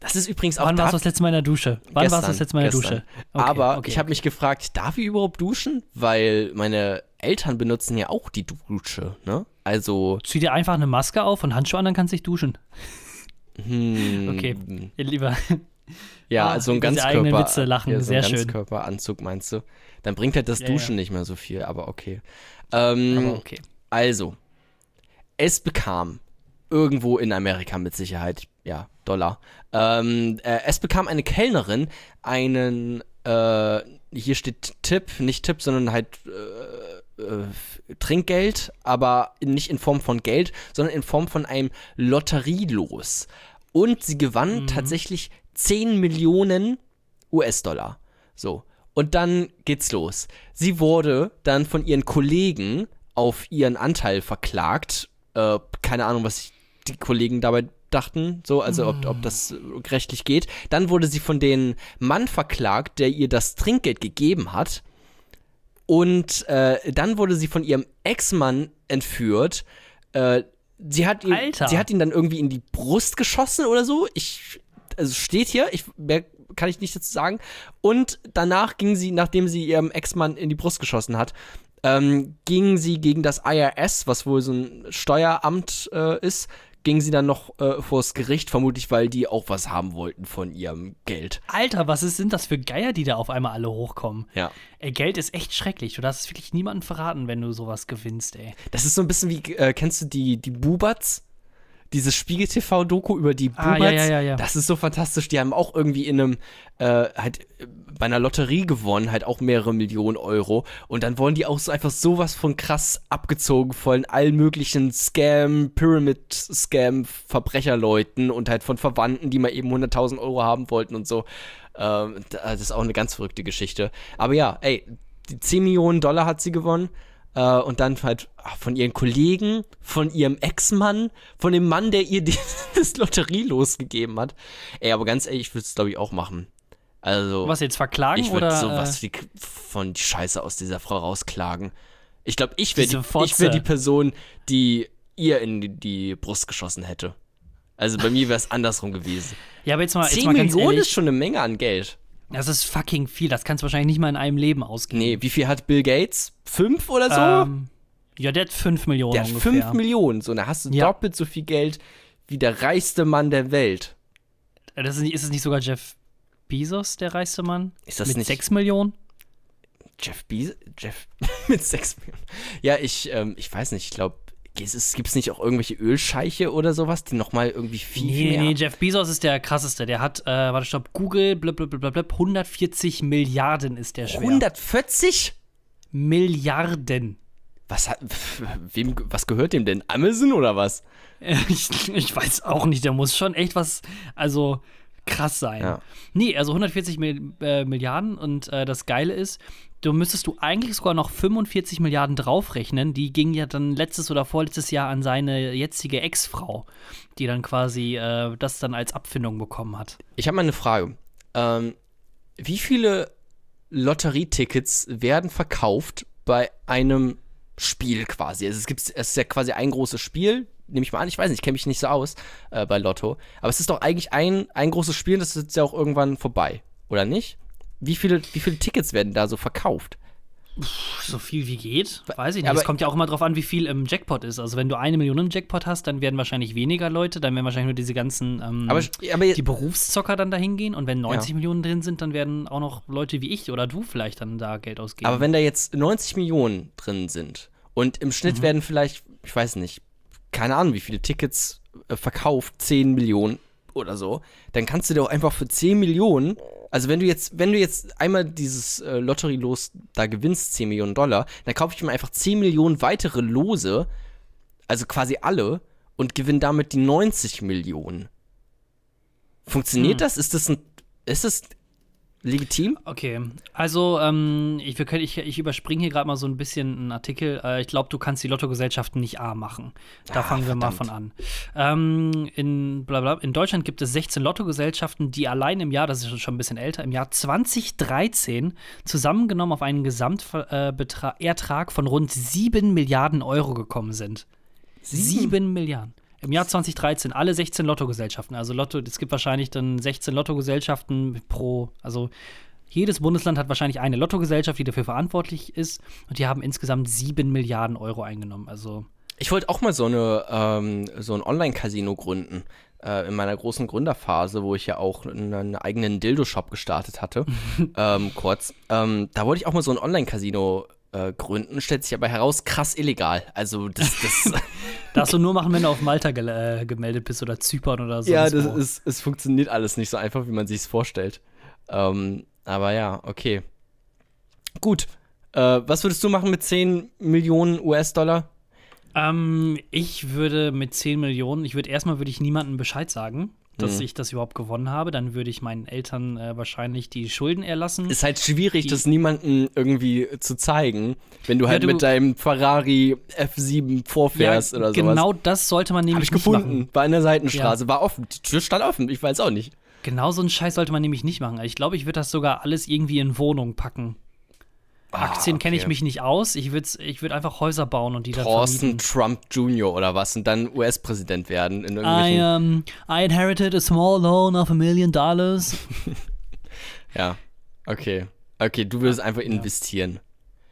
Das ist übrigens auch Wann warst du da- das letzte Mal in der Dusche? Wann warst du das letzte Mal in der gestern. Dusche? Okay, Aber okay, ich habe mich gefragt, darf ich überhaupt duschen? Weil meine Eltern benutzen ja auch die Dusche, ne? Also. Zieh dir einfach eine Maske auf und Handschuhe an, dann kannst du dich duschen. Hm, Okay, lieber. Ja, Ah, also ein Ganzkörper, Witze lachen, ja, so sehr ein schön. Ganzkörperanzug meinst du? Dann bringt halt das Ja, Duschen ja. nicht mehr so viel, aber okay. Ähm, Aber okay. Also, es bekam irgendwo in Amerika mit Sicherheit, ja, Dollar. Ähm, äh, es bekam eine Kellnerin einen, äh, hier steht Tipp, nicht Tipp, sondern halt äh, äh, Trinkgeld, aber nicht in Form von Geld, sondern in Form von einem Lotterielos. Und sie gewann tatsächlich 10 Millionen US-Dollar. So. Und dann geht's los. Sie wurde dann von ihren Kollegen auf ihren Anteil verklagt. Äh, keine Ahnung, was die Kollegen dabei dachten, so, also ob, ob das äh, rechtlich geht. Dann wurde sie von dem Mann verklagt, der ihr das Trinkgeld gegeben hat. Und äh, dann wurde sie von ihrem Ex-Mann entführt. Äh, sie, hat ihn, Alter. sie hat ihn dann irgendwie in die Brust geschossen oder so. Ich, also steht hier, ich, mehr kann ich nicht dazu sagen. Und danach ging sie, nachdem sie ihrem Ex-Mann in die Brust geschossen hat, ähm, ging sie gegen das IRS, was wohl so ein Steueramt äh, ist, ging sie dann noch äh, vors Gericht, vermutlich weil die auch was haben wollten von ihrem Geld. Alter, was ist, sind das für Geier, die da auf einmal alle hochkommen? Ja. Ey, Geld ist echt schrecklich. Du darfst es wirklich niemandem verraten, wenn du sowas gewinnst, ey. Das ist so ein bisschen wie, äh, kennst du die, die Bubats? Dieses Spiegel-TV-Doku über die Ah, Bubats. ja, ja, ja. Das ist so fantastisch. Die haben auch irgendwie in einem, äh, halt äh, bei einer Lotterie gewonnen, halt auch mehrere Millionen Euro. Und dann wurden die auch so einfach sowas von krass abgezogen von allen möglichen Scam, Pyramid-Scam, Verbrecherleuten und halt von Verwandten, die mal eben 100.000 Euro haben wollten und so. Ähm, das ist auch eine ganz verrückte Geschichte. Aber ja, ey, die 10 Millionen Dollar hat sie gewonnen. Äh, und dann halt ach, von ihren Kollegen, von ihrem Ex-Mann, von dem Mann, der ihr die, das Lotterie losgegeben hat. Ey, aber ganz ehrlich, ich würde es, glaube ich, auch machen. Also, Was jetzt verklagen ich würde oder? sowas äh, wie von die Scheiße aus dieser Frau rausklagen. Ich glaube, ich wäre die, ich wär die Person, die ihr in die, die Brust geschossen hätte. Also bei mir wäre es andersrum gewesen. ja, aber jetzt mal, jetzt 10 mal ganz Millionen ehrlich, ist schon eine Menge an Geld. Das ist fucking viel. Das kannst du wahrscheinlich nicht mal in einem Leben ausgeben. Nee, wie viel hat Bill Gates? Fünf oder so? Ähm, ja, der hat 5 Millionen Der hat ungefähr. 5 Millionen. So, da hast du Ja. doppelt so viel Geld wie der reichste Mann der Welt. Das ist, ist es nicht sogar Jeff Bezos, der reichste Mann? Ist das Mit nicht 6 Millionen? Jeff Bezos? Jeff mit 6 Millionen. Ja, ich, ähm, ich weiß nicht, ich glaube, gibt es nicht auch irgendwelche Ölscheiche oder sowas, die nochmal irgendwie viel, Nee, mehr nee, Jeff Bezos ist der krasseste. Der hat, äh, warte, stopp, Google, blub, 140 Milliarden ist der schwer. 140? Milliarden. Was hat, wem, was gehört dem denn? Amazon oder was? Ich, ich weiß auch nicht, der muss schon echt was, also krass sein. Ja. Nee, also 140 Mil äh, Milliarden und äh, das Geile ist, du müsstest du eigentlich sogar noch 45 Milliarden draufrechnen. Die ging ja dann letztes oder vorletztes Jahr an seine jetzige Ex-Frau, die dann quasi äh, das dann als Abfindung bekommen hat. Ich habe mal eine Frage. Ähm, wie viele Lotterietickets werden verkauft bei einem Spiel quasi? Also es gibt es ist ja quasi ein großes Spiel, nehme ich mal an. Ich weiß nicht, ich kenne mich nicht so aus äh, bei Lotto. Aber es ist doch eigentlich ein, ein großes Spiel, das ist ja auch irgendwann vorbei, oder nicht? Wie viele, wie viele Tickets werden da so verkauft? So viel wie geht, weiß ich nicht. Aber- es kommt ja auch immer drauf an, wie viel im Jackpot ist. Also wenn du eine Million im Jackpot hast, dann werden wahrscheinlich weniger Leute, dann werden wahrscheinlich nur diese ganzen ähm, Aber, aber die Berufszocker dann dahin gehen und wenn 90 Millionen drin sind, dann werden auch noch Leute wie ich oder du vielleicht dann da Geld ausgeben. Aber wenn da jetzt 90 Millionen drin sind und im Schnitt werden vielleicht, ich weiß nicht, keine Ahnung, wie viele Tickets äh, verkauft, 10 Millionen oder so, dann kannst du dir auch einfach für 10 Millionen, also wenn du jetzt, wenn du jetzt einmal dieses äh, Lotterielos da gewinnst, 10 Millionen Dollar, dann kaufe ich mir einfach 10 Millionen weitere Lose, also quasi alle, und gewinne damit die 90 Millionen. Funktioniert Hm. das? Ist das ein, ist das legitim? Okay, also ähm, ich, wir können, ich, ich überspringe hier gerade mal so ein bisschen einen Artikel. Äh, ich glaube, du kannst die Lottogesellschaften nicht A machen. Da Ah, fangen wir mal von verdammt. an. Ähm, in, blablabla, in Deutschland gibt es 16 Lottogesellschaften, die allein im Jahr, das ist schon ein bisschen älter, im Jahr 2013 zusammengenommen auf einen Gesamtertrag von rund 7 Milliarden Euro gekommen sind. 7 Milliarden. Im Jahr 2013 alle 16 Lottogesellschaften. Also Lotto, es gibt wahrscheinlich dann 16 Lottogesellschaften pro, also jedes Bundesland hat wahrscheinlich eine Lottogesellschaft, die dafür verantwortlich ist. Und die haben insgesamt 7 Milliarden Euro eingenommen. Also Ich wollte auch mal so, eine, ähm, so ein Online-Casino gründen. Äh, in meiner großen Gründerphase, wo ich ja auch einen, eigenen Dildo-Shop gestartet hatte, ähm, kurz. Ähm, da wollte ich auch mal so ein Online-Casino äh, gründen, stellt sich aber heraus, krass illegal. Also das, das Darfst du nur machen, wenn du auf Malta ge äh, gemeldet bist oder Zypern oder so. Ja, das ist, es funktioniert alles nicht so einfach, wie man sich es vorstellt. Ähm, aber ja, okay. Gut. Äh, was würdest du machen mit 10 Millionen US-Dollar? Ähm, ich würde mit 10 Millionen, ich würde erstmal würde ich niemandem Bescheid sagen, dass mhm. ich das überhaupt gewonnen habe. Dann würde ich meinen Eltern äh, wahrscheinlich die Schulden erlassen. Ist halt schwierig, die, das niemandem irgendwie zu zeigen, wenn du ja, halt du, mit deinem Ferrari F7 vorfährst ja, oder sowas. Genau das sollte man nämlich Hab ich gefunden, machen. war in der Seitenstraße, ja. war offen, die Tür stand offen, ich weiß auch nicht. Genau so einen Scheiß sollte man nämlich nicht machen. Ich glaube, ich würde das sogar alles irgendwie in Wohnung packen. Ah, Aktien okay. kenne ich mich nicht aus. Ich würde ich würd einfach Häuser bauen und die dann Thorsten Trump Jr. oder was und dann US-Präsident werden. In I, um, I inherited a small loan of a million dollars. ja, okay. Okay, du würdest einfach investieren.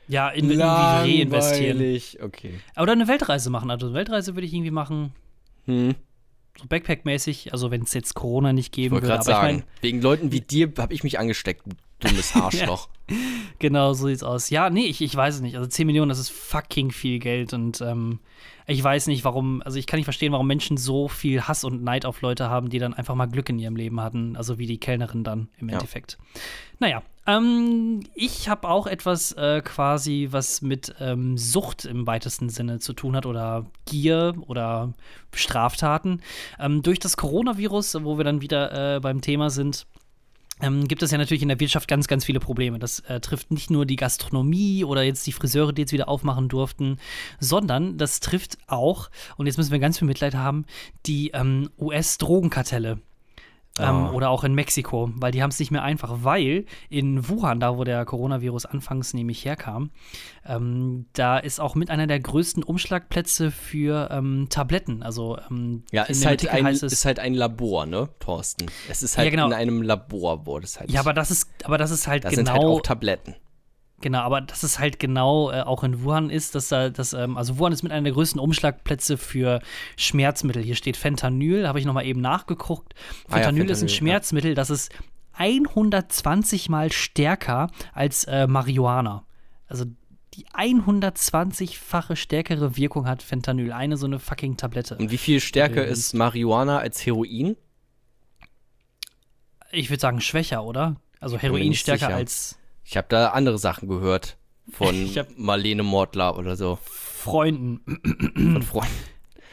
Ja, in, irgendwie reinvestieren. Okay. Oder eine Weltreise machen. Also eine Weltreise würde ich irgendwie machen. Hm. So Backpack-mäßig, also wenn es jetzt Corona nicht geben ich würde. Aber sagen, ich mein, wegen Leuten wie dir habe ich mich angesteckt, dummes Arschloch. ja, genau, so sieht's aus. Ja, nee, ich, ich weiß es nicht. Also 10 Millionen, das ist fucking viel Geld und ähm, ich weiß nicht, warum, also ich kann nicht verstehen, warum Menschen so viel Hass und Neid auf Leute haben, die dann einfach mal Glück in ihrem Leben hatten, also wie die Kellnerin dann im ja. Endeffekt. Naja, ähm, ich habe auch etwas äh, quasi, was mit ähm, Sucht im weitesten Sinne zu tun hat oder Gier oder Straftaten. Ähm, durch das Coronavirus, wo wir dann wieder äh, beim Thema sind, ähm, gibt es ja natürlich in der Wirtschaft ganz, ganz viele Probleme. Das äh, trifft nicht nur die Gastronomie oder jetzt die Friseure, die jetzt wieder aufmachen durften, sondern das trifft auch, und jetzt müssen wir ganz viel Mitleid haben, die ähm, US-Drogenkartelle. Ähm, oh. Oder auch in Mexiko, weil die haben es nicht mehr einfach, weil in Wuhan, da wo der Coronavirus anfangs nämlich herkam, ähm, da ist auch mit einer der größten Umschlagplätze für ähm, Tabletten. Also ähm, ja, ist halt, ein, es, ist halt ein Labor, ne, Thorsten? Es ist halt ja, genau. in einem Labor, wo das halt. Ja, aber das ist, aber das ist halt da genau. Sind halt genau auch Tabletten. Genau, aber dass es halt genau äh, auch in Wuhan ist, dass da, dass, ähm, also Wuhan ist mit einer der größten Umschlagplätze für Schmerzmittel. Hier steht Fentanyl, habe ich nochmal eben nachgeguckt. Fentanyl, ah ja, Fentanyl ist ein Schmerzmittel, ja. das ist 120 mal stärker als äh, Marihuana. Also die 120-fache stärkere Wirkung hat Fentanyl, eine so eine fucking Tablette. Und wie viel stärker äh, ist Marihuana als Heroin? Ich würde sagen schwächer, oder? Also Heroin stärker sicher. als ich habe da andere Sachen gehört von Marlene Mortler oder so. Freunden. Von Freunden.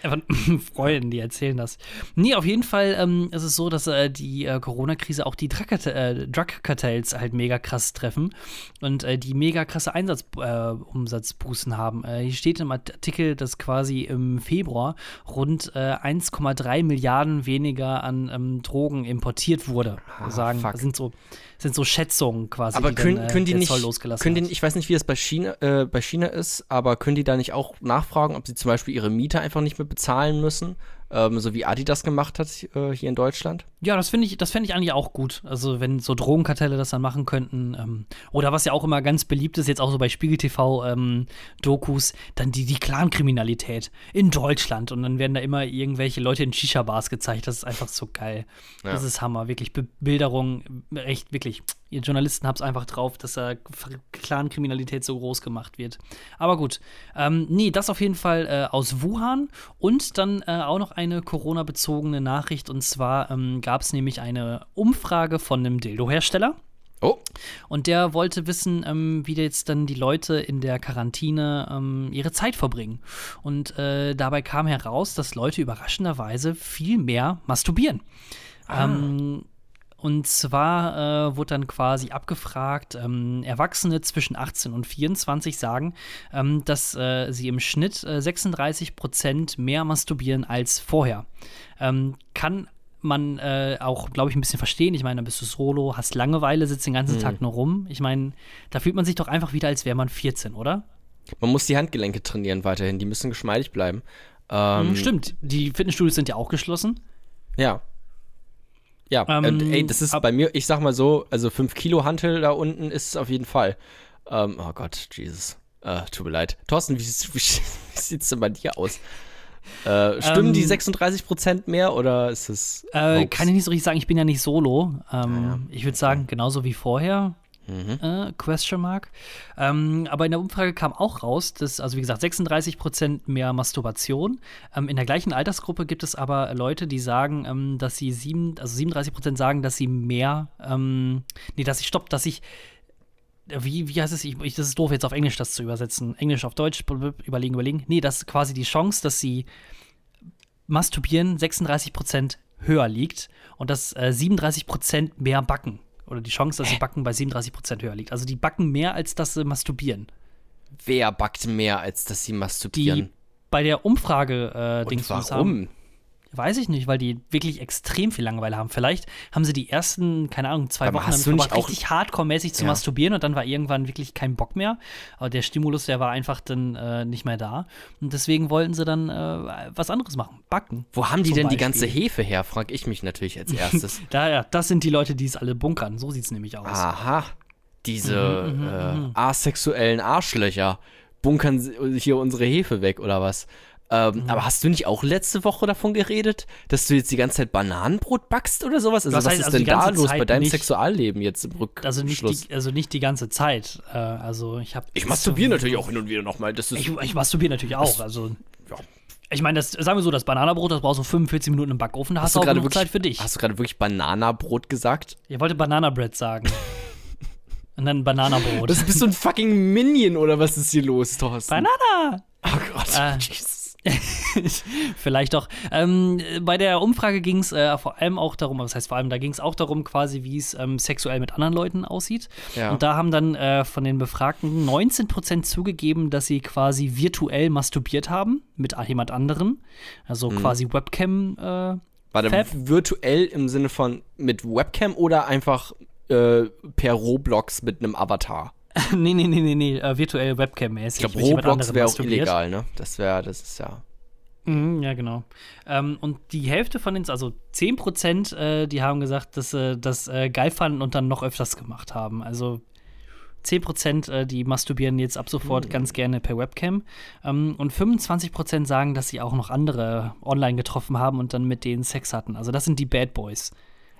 Freunden, die erzählen das. Nee, auf jeden Fall ähm, ist es so, dass äh, die äh, Corona-Krise auch die äh, Drug-Kartells halt mega krass treffen und äh, die mega krasse Einsatzumsatzbußen äh, haben. Äh, hier steht im Artikel, dass quasi im Februar rund 1,3 Milliarden weniger an ähm, Drogen importiert wurde. Ah, sagen, fuck. das sind so sind so Schätzungen quasi. Aber können, dann, können die nicht, können die, ich weiß nicht, wie es bei China, bei China ist, aber können die da nicht auch nachfragen, ob sie zum Beispiel ihre Miete einfach nicht mehr bezahlen müssen? ähm, so wie Adi das gemacht hat äh, hier in Deutschland. Ja, das finde ich, das ich eigentlich auch gut. Also wenn so Drogenkartelle das dann machen könnten. Ähm, oder was ja auch immer ganz beliebt ist, jetzt auch so bei Spiegel TV ähm, Dokus, dann die, die Clankriminalität in Deutschland. Und dann werden da immer irgendwelche Leute in Shisha-Bars gezeigt. Das ist einfach so geil. Ja. Das ist Hammer. Wirklich Bebilderung, echt, wirklich. Ihr Journalisten habt es einfach drauf, dass da Clankriminalität so groß gemacht wird. Aber gut. Ähm, nee, das auf jeden Fall äh, aus Wuhan. Und dann äh, auch noch ein eine Corona-bezogene Nachricht und zwar ähm, gab es nämlich eine Umfrage von einem Dildo-Hersteller. Oh. Und der wollte wissen, ähm, wie jetzt dann die Leute in der Quarantäne ähm, ihre Zeit verbringen. Und äh, dabei kam heraus, dass Leute überraschenderweise viel mehr masturbieren. Ah. Ähm, und zwar äh, wurde dann quasi abgefragt, ähm, Erwachsene zwischen 18 und 24 sagen, ähm, dass äh, sie im Schnitt äh, 36 Prozent mehr masturbieren als vorher. Ähm, kann man äh, auch, glaube ich, ein bisschen verstehen. Ich meine, da bist du solo, hast Langeweile, sitzt den ganzen mhm. Tag nur rum. Ich meine, da fühlt man sich doch einfach wieder, als wäre man 14, oder? Man muss die Handgelenke trainieren weiterhin, die müssen geschmeidig bleiben. Ähm, Stimmt, die Fitnessstudios sind ja auch geschlossen. Ja, ja, ähm, ähm, ey, das ist bei mir, ich sag mal so, also 5 Kilo Hantel da unten ist es auf jeden Fall. Ähm, oh Gott, Jesus. Äh, tut mir leid. Thorsten, wie, wie, wie sieht es denn bei dir aus? Äh, stimmen ähm, die 36% mehr oder ist es. Äh, kann ich nicht so richtig sagen, ich bin ja nicht solo. Ähm, ja. Ich würde sagen, genauso wie vorher. Mhm. Äh, question Mark. Ähm, aber in der Umfrage kam auch raus, dass, also wie gesagt, 36% mehr Masturbation. Ähm, in der gleichen Altersgruppe gibt es aber Leute, die sagen, ähm, dass sie sieben, also 37% sagen, dass sie mehr, ähm, nee, dass ich, stopp, dass ich wie, wie heißt es? Ich, ich, das ist doof, jetzt auf Englisch das zu übersetzen. Englisch auf Deutsch, überlegen, überlegen. Nee, dass quasi die Chance, dass sie masturbieren 36% höher liegt und dass äh, 37% mehr backen. Oder die Chance, dass sie backen, bei 37% höher liegt. Also die backen mehr, als dass sie masturbieren. Wer backt mehr, als dass sie masturbieren? Die bei der Umfrage äh, Dings warum? Haben, Weiß ich nicht, weil die wirklich extrem viel Langeweile haben. Vielleicht haben sie die ersten, keine Ahnung, zwei Aber Wochen damit verbracht, richtig hardcore-mäßig zu ja. masturbieren und dann war irgendwann wirklich kein Bock mehr. Aber der Stimulus, der war einfach dann äh, nicht mehr da. Und deswegen wollten sie dann äh, was anderes machen. Backen. Wo haben die denn Beispiel. die ganze Hefe her, frage ich mich natürlich als erstes. da, ja, das sind die Leute, die es alle bunkern. So sieht es nämlich aus. Aha. Diese mhm, mhm äh, mhm. asexuellen Arschlöcher bunkern hier unsere Hefe weg, oder was? Ähm, mhm. Aber hast du nicht auch letzte Woche davon geredet, dass du jetzt die ganze Zeit Bananenbrot backst oder sowas? Also, was heißt, ist also denn da los Zeit bei deinem nicht, Sexualleben jetzt im Rückschluss? Also nicht die, also nicht die ganze Zeit. Äh, also ich habe. Ich masturbiere so, natürlich auch hin und wieder nochmal. Ich, ich masturbiere natürlich auch. Also. Ja. Ich meine, das, sagen wir so, das Bananenbrot, das brauchst du 45 Minuten im Backofen, da hast, hast du auch genug Zeit für dich. Hast du gerade wirklich Bananabrot gesagt? Ich wollte Bananabread sagen. und dann Bananabrot. Das bist so ein fucking Minion oder was ist hier los, Thorsten? Banana! Oh Gott, äh, Jesus. Vielleicht doch. Ähm, bei der Umfrage ging es äh, vor allem auch darum, was heißt vor allem, da ging es auch darum, quasi, wie es ähm, sexuell mit anderen Leuten aussieht. Ja. Und da haben dann äh, von den Befragten 19% zugegeben, dass sie quasi virtuell masturbiert haben mit jemand anderem. Also mhm. quasi Webcam. Äh, Warte, Fab. virtuell im Sinne von mit Webcam oder einfach äh, per Roblox mit einem Avatar? nee, nee, nee, nee, nee, uh, virtuell Webcam-mäßig. Ich glaube, Roblox wäre auch illegal, ne? Das wäre, das ist ja. Mhm, ja, genau. Ähm, und die Hälfte von den, also 10 Prozent, äh, die haben gesagt, dass sie das äh, geil fanden und dann noch öfters gemacht haben. Also 10 Prozent, äh, die masturbieren jetzt ab sofort mhm. ganz gerne per Webcam. Ähm, und 25 Prozent sagen, dass sie auch noch andere online getroffen haben und dann mit denen Sex hatten. Also das sind die Bad Boys.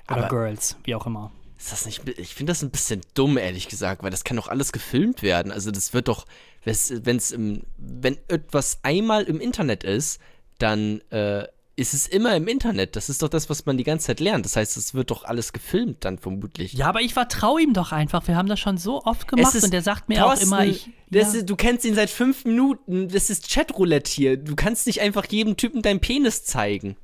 Oder Aber Girls, wie auch immer. Ist das nicht, ich finde das ein bisschen dumm, ehrlich gesagt, weil das kann doch alles gefilmt werden. Also das wird doch, wenn es wenn etwas einmal im Internet ist, dann äh, ist es immer im Internet. Das ist doch das, was man die ganze Zeit lernt. Das heißt, es wird doch alles gefilmt dann vermutlich. Ja, aber ich vertraue ihm doch einfach. Wir haben das schon so oft gemacht und der sagt mir Thorsten, auch immer, ich. Ja. Ist, du kennst ihn seit fünf Minuten. Das ist Chatroulette hier. Du kannst nicht einfach jedem Typen deinen Penis zeigen.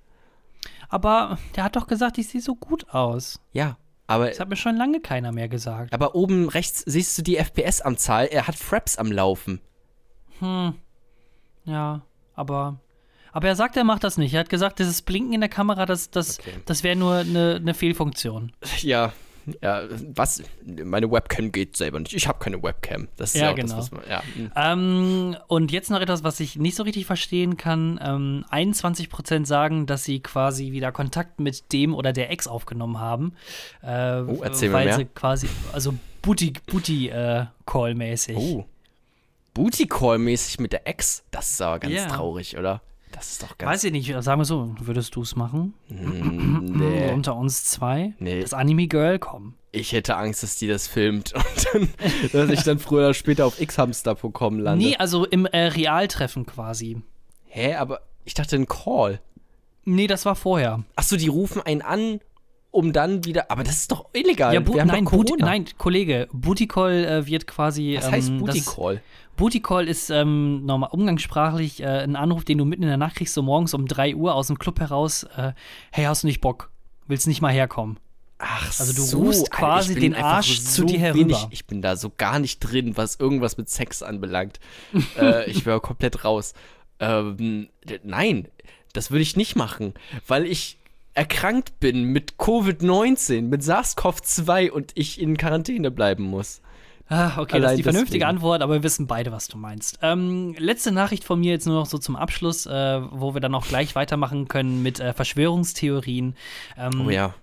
Aber der hat doch gesagt, ich sehe so gut aus. Ja, aber, das hat mir schon lange keiner mehr gesagt. Aber oben rechts siehst du die FPS-Anzahl. Er hat Fraps am Laufen. Hm. Ja, aber. Aber er sagt, er macht das nicht. Er hat gesagt, dieses Blinken in der Kamera, das, das, okay. das wäre nur eine, eine Fehlfunktion. Ja, ja, was? Meine Webcam geht selber nicht. Ich habe keine Webcam. Das ist ja, ja genau. das, was man, ja. Hm. Ähm, und jetzt noch etwas, was ich nicht so richtig verstehen kann. Ähm, 21% sagen, dass sie quasi wieder Kontakt mit dem oder der Ex aufgenommen haben. Äh, oh, erzähl weil mal mehr. sie quasi, also Booty, Booty äh, Call-mäßig. Oh. Booty Call-mäßig mit der Ex? Das ist aber ganz yeah. traurig, oder? Das ist doch ganz. Weiß ich nicht, sagen wir so, würdest du es machen? Mm, nee. Unter uns zwei? Nee. Das Anime Girl, komm. Ich hätte Angst, dass die das filmt und dann, dass ich dann früher oder später auf xhamster.com lande. Nee, also im äh, Realtreffen quasi. Hä, aber ich dachte ein Call. Nee, das war vorher. Achso, die rufen einen an, um dann wieder. Aber das ist doch illegal. Ja, nein, Boot, nein, Kollege, Booty Call äh, wird quasi. Was heißt ähm, Booty Call? Booty Call ist ähm, normal umgangssprachlich äh, ein Anruf, den du mitten in der Nacht kriegst, so morgens um 3 Uhr aus dem Club heraus. Äh, hey, hast du nicht Bock? Willst nicht mal herkommen? Ach Also du so, rufst quasi den Arsch so zu dir herüber. Wenig, ich bin da so gar nicht drin, was irgendwas mit Sex anbelangt. äh, ich wäre komplett raus. Ähm, nein, das würde ich nicht machen, weil ich erkrankt bin mit Covid-19, mit SARS-CoV-2 und ich in Quarantäne bleiben muss. Ah, okay, Allein das ist die vernünftige deswegen. Antwort, aber wir wissen beide, was du meinst. Ähm, letzte Nachricht von mir jetzt nur noch so zum Abschluss, äh, wo wir dann auch gleich weitermachen können mit äh, Verschwörungstheorien. Ähm, oh ja.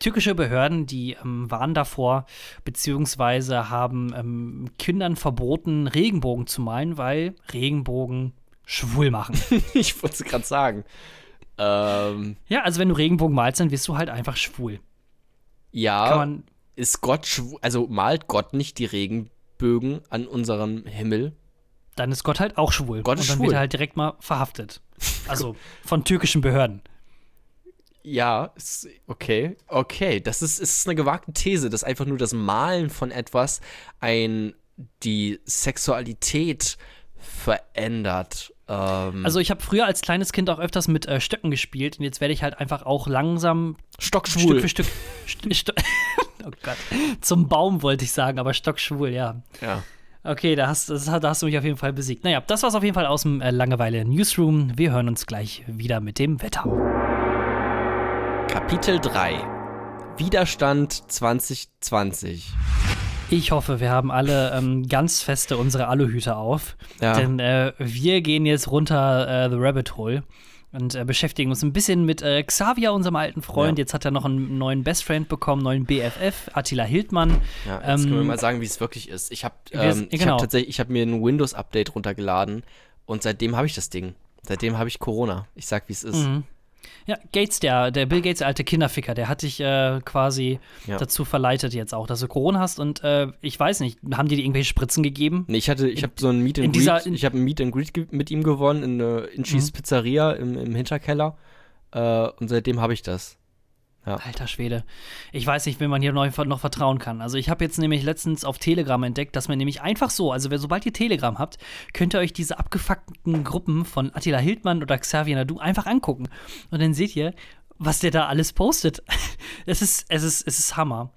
türkische Behörden, die ähm, waren davor, beziehungsweise haben ähm, Kindern verboten, Regenbogen zu malen, weil Regenbogen schwul machen. ich wollte es gerade sagen. Ähm, ja, also wenn du Regenbogen malst, dann wirst du halt einfach schwul. Ja, ist Gott schwul, also malt Gott nicht die Regenbögen an unserem Himmel? Dann ist Gott halt auch schwul. Gott ist Und dann schwul. wird er halt direkt mal verhaftet. Also von türkischen Behörden. Ja, ist, okay, okay. Das ist, ist eine gewagte These, dass einfach nur das Malen von etwas ein die Sexualität verändert. Ähm, Also ich habe früher als kleines Kind auch öfters mit äh, Stöcken gespielt und jetzt werde ich halt einfach auch langsam stockschwul. Stück für Stück. St St oh Gott. Zum Baum wollte ich sagen, aber stockschwul, ja. Ja. Okay, da hast, das, da hast du mich auf jeden Fall besiegt. Naja, das war's auf jeden Fall aus dem äh, Langeweile Newsroom. Wir hören uns gleich wieder mit dem Wetter. Kapitel 3 Widerstand 2020. Ich hoffe, wir haben alle ähm, ganz feste unsere Aluhüte auf. Ja. Denn äh, wir gehen jetzt runter äh, The Rabbit Hole und äh, beschäftigen uns ein bisschen mit äh, Xavier, unserem alten Freund. Ja. Jetzt hat er noch einen neuen Best Friend bekommen, neuen BFF, Attila Hildmann. Ja, jetzt Ähm, können wir mal sagen, wie es wirklich ist. Ich habe ähm, genau. hab tatsächlich, ich habe mir ein Windows-Update runtergeladen und seitdem habe ich das Ding. Seitdem habe ich Corona. Ich sag, wie es ist. Mhm. Ja, Gates, der, der Bill Gates, der alte Kinderficker, der hat dich äh, quasi Ja. dazu verleitet jetzt auch, dass du Corona hast und äh, ich weiß nicht, haben die dir irgendwelche Spritzen gegeben? Nee, ich hatte, ich habe so ein Meet in and Greet, ich habe ein Meet and Greet mit ihm gewonnen in äh, Inchis Mhm. Pizzeria im, im Hinterkeller äh, und seitdem habe ich das. Alter Schwede. Ich weiß nicht, wem man hier neu, noch vertrauen kann. Also ich habe jetzt nämlich letztens auf Telegram entdeckt, dass man nämlich einfach so, also sobald ihr Telegram habt, könnt ihr euch diese abgefuckten Gruppen von Attila Hildmann oder Xavier Nadu einfach angucken. Und dann seht ihr, was der da alles postet. es ist, es ist, es ist Hammer.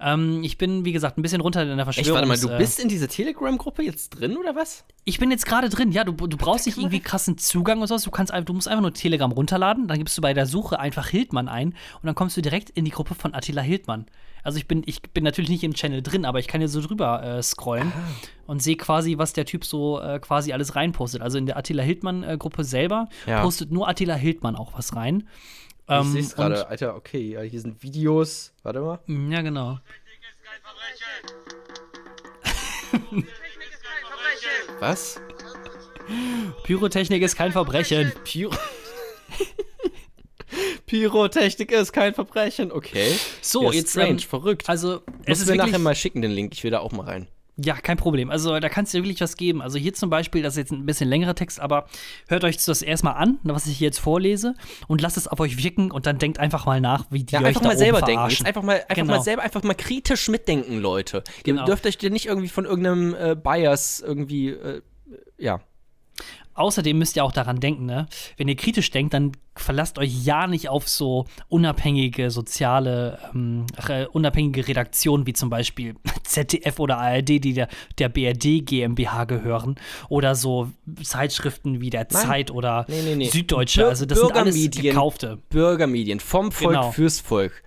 Ähm, ich bin, wie gesagt, ein bisschen runter in der Verschwörung. warte mal, du bist in dieser Telegram-Gruppe jetzt drin oder was? Ich bin jetzt gerade drin, ja, du, du brauchst nicht irgendwie krassen Zugang oder sowas. Du kannst einfach, du musst einfach nur Telegram runterladen, dann gibst du bei der Suche einfach Hildmann ein und dann kommst du direkt in die Gruppe von Attila Hildmann. Also ich bin, ich bin natürlich nicht im Channel drin, aber ich kann hier so drüber äh, scrollen und sehe quasi, was der Typ so äh, quasi alles reinpostet. Also in der Attila Hildmann-Gruppe selber Ja. postet nur Attila Hildmann auch was rein. Ich Ähm, sehe es gerade. Alter, okay, ja, hier sind Videos. Warte mal. und- Ja, genau. Was? Pyrotechnik ist kein Verbrechen. Pyro Pyrotechnik ist kein Verbrechen. Okay. So, ja, jetzt, strange, ähm, verrückt. Also, es Musst ist mir wirklich nachher mal schicken, den Link. Ich will da auch mal rein. Ja, kein Problem. Also da kannst du dir wirklich was geben. Also hier zum Beispiel, das ist jetzt ein bisschen längerer Text, aber hört euch das erstmal an, was ich hier jetzt vorlese, und lasst es auf euch wirken und dann denkt einfach mal nach, wie die Ja, euch einfach da mal selber denken. verarschen. Jetzt einfach mal, einfach Genau. mal selber, einfach mal kritisch mitdenken, Leute. Genau. Ihr dürft euch dir nicht irgendwie von irgendeinem äh, Bias irgendwie, äh, ja. Außerdem müsst ihr auch daran denken, ne? wenn ihr kritisch denkt, dann verlasst euch ja nicht auf so unabhängige soziale, ähm, re unabhängige Redaktionen wie zum Beispiel ZDF oder ARD, die der, der BRD GmbH gehören, oder so Zeitschriften wie der Nein. Zeit oder Nee, nee, nee. Süddeutsche. Bir- also das sind alles Bürgermedien. gekaufte. Bürgermedien, vom Volk Genau. fürs Volk.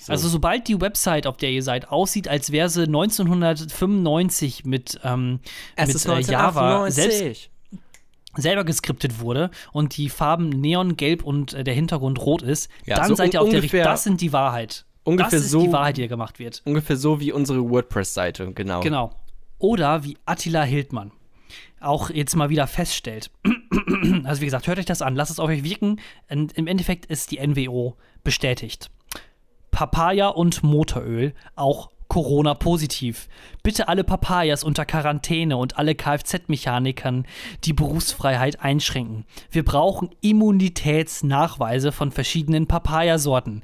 So. Also sobald die Website, auf der ihr seid, aussieht, als wäre sie 1995 mit, ähm, es mit ist äh, Java selbst 1998. selber geskriptet wurde und die Farben Neon, Gelb und äh, der Hintergrund rot ist, Ja, dann so seid ihr auf der richtigen. Das sind die Wahrheit. ungefähr das ist so- die Wahrheit, die hier gemacht wird. Ungefähr so wie unsere WordPress-Seite, genau. Genau. Oder wie Attila Hildmann auch jetzt mal wieder feststellt. Also wie gesagt, hört euch das an, lasst es auf euch wirken. Und Im Endeffekt ist die NWO bestätigt. Papaya und Motoröl auch Corona-positiv. Bitte alle Papayas unter Quarantäne und alle Kfz-Mechanikern die Berufsfreiheit einschränken. Wir brauchen Immunitätsnachweise von verschiedenen Papayasorten.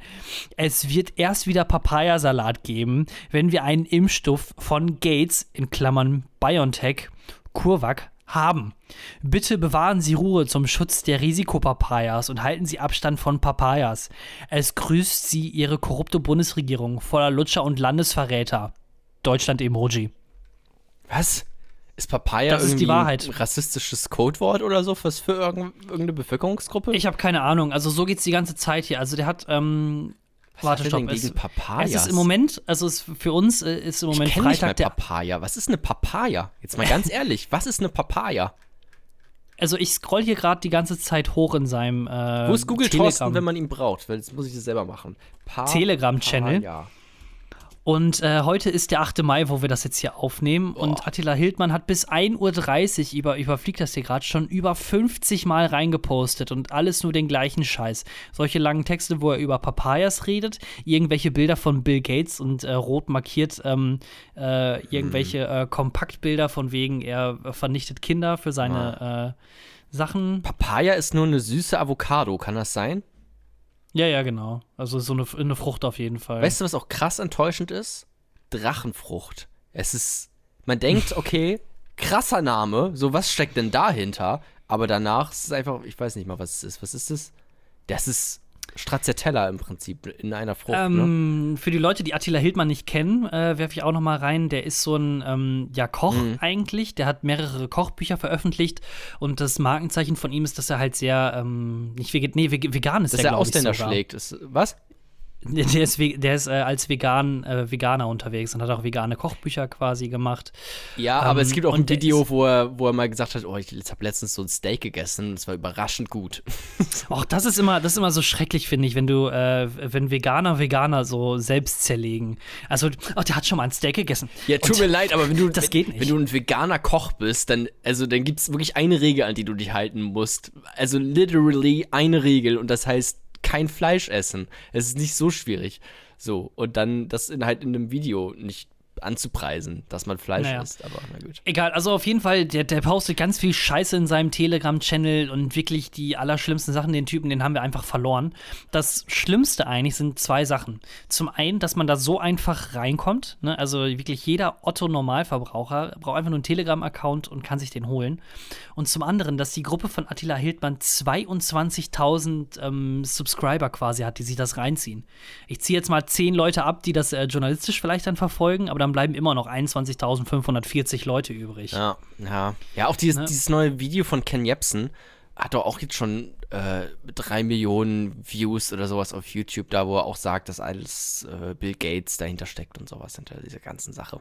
Es wird erst wieder Papayasalat geben, wenn wir einen Impfstoff von Gates in Klammern BioNTech CureVac haben. Bitte bewahren Sie Ruhe zum Schutz der Risikopapayas und halten Sie Abstand von Papayas. Es grüßt Sie Ihre korrupte Bundesregierung voller Lutscher und Landesverräter. Deutschland-Emoji. Was? Ist Papaya Das ist die irgendwie Wahrheit. ein rassistisches Codewort oder so für irgend- irgendeine Bevölkerungsgruppe? Ich habe keine Ahnung. Also so geht's die ganze Zeit hier. Also der hat, ähm, warte, hat er stopp. denn Es, gegen Papayas? es ist im Moment, also für uns äh, ist im Moment ich Freitag der Papaya. Was ist eine Papaya? Jetzt mal ganz ehrlich, was ist eine Papaya? also ich scroll hier gerade die ganze Zeit hoch in seinem äh, Wo ist Google Telegram. Thorsten, wenn man ihn braucht? Weil jetzt muss ich das selber machen. Telegram-Channel. Ja. Und äh, heute ist der 8. Mai, wo wir das jetzt hier aufnehmen. Boah. Und Attila Hildmann hat bis 1.30 Uhr, über, überfliegt das hier gerade, schon über 50 Mal reingepostet und alles nur den gleichen Scheiß. Solche langen Texte, wo er über Papayas redet, irgendwelche Bilder von Bill Gates und äh, rot markiert ähm, äh, irgendwelche hm. Kompaktbilder von wegen, er vernichtet Kinder für seine ah. Sachen. Papaya ist nur eine süße Avocado, kann das sein? Ja, ja, genau. Also so eine, eine Frucht auf jeden Fall. Weißt du, was auch krass enttäuschend ist? Drachenfrucht. Es ist, man denkt, okay, krasser Name, so was steckt denn dahinter? Aber danach ist es einfach, ich weiß nicht mal, was es ist. Was ist es? Das ist Stracciatella im Prinzip in einer Frucht. Ähm, ne? Für die Leute, die Attila Hildmann nicht kennen, äh, werfe ich auch noch mal rein. Der ist so ein ähm, ja, Koch mhm. eigentlich. Der hat mehrere Kochbücher veröffentlicht und das Markenzeichen von ihm ist, dass er halt sehr ähm, nicht vegan, nee, vegan ist. Dass der, er Ausländer schlägt. Ist, was? Der ist, der ist äh, als vegan, äh, Veganer unterwegs und hat auch vegane Kochbücher quasi gemacht. Ja, ähm, aber es ähm, gibt auch ein Video, wo er, wo er mal gesagt hat, oh, ich habe letztens so ein Steak gegessen und es war überraschend gut. Auch das ist immer, das ist immer so schrecklich, finde ich, wenn du, äh, wenn Veganer Veganer so selbst zerlegen. Also, oh, der hat schon mal ein Steak gegessen. Ja, tut und mir leid, aber wenn du, das geht nicht. wenn du ein veganer Koch bist, dann, also, dann gibt es wirklich eine Regel, an die du dich halten musst. Also literally eine Regel und das heißt, kein Fleisch essen. Es ist nicht so schwierig. So, und dann das in, halt in einem Video nicht anzupreisen, dass man Fleisch naja. isst, aber na gut. Egal, also auf jeden Fall, der, der postet ganz viel Scheiße in seinem Telegram-Channel und wirklich die allerschlimmsten Sachen, den Typen, den haben wir einfach verloren. Das Schlimmste eigentlich sind zwei Sachen. Zum einen, dass man da so einfach reinkommt, ne? also wirklich jeder Otto-Normalverbraucher braucht einfach nur einen Telegram-Account und kann sich den holen. Und zum anderen, dass die Gruppe von Attila Hildmann 22.000 ähm, Subscriber quasi hat, die sich das reinziehen. Ich ziehe jetzt mal zehn Leute ab, die das äh, journalistisch vielleicht dann verfolgen, aber dann bleiben immer noch 21.540 Leute übrig. Ja, ja. Ja, auch dieses, ne? dieses neue Video von Ken Jebsen hat doch auch jetzt schon äh, drei Millionen Views oder sowas auf YouTube, da wo er auch sagt, dass alles äh, Bill Gates dahinter steckt und sowas hinter dieser ganzen Sache.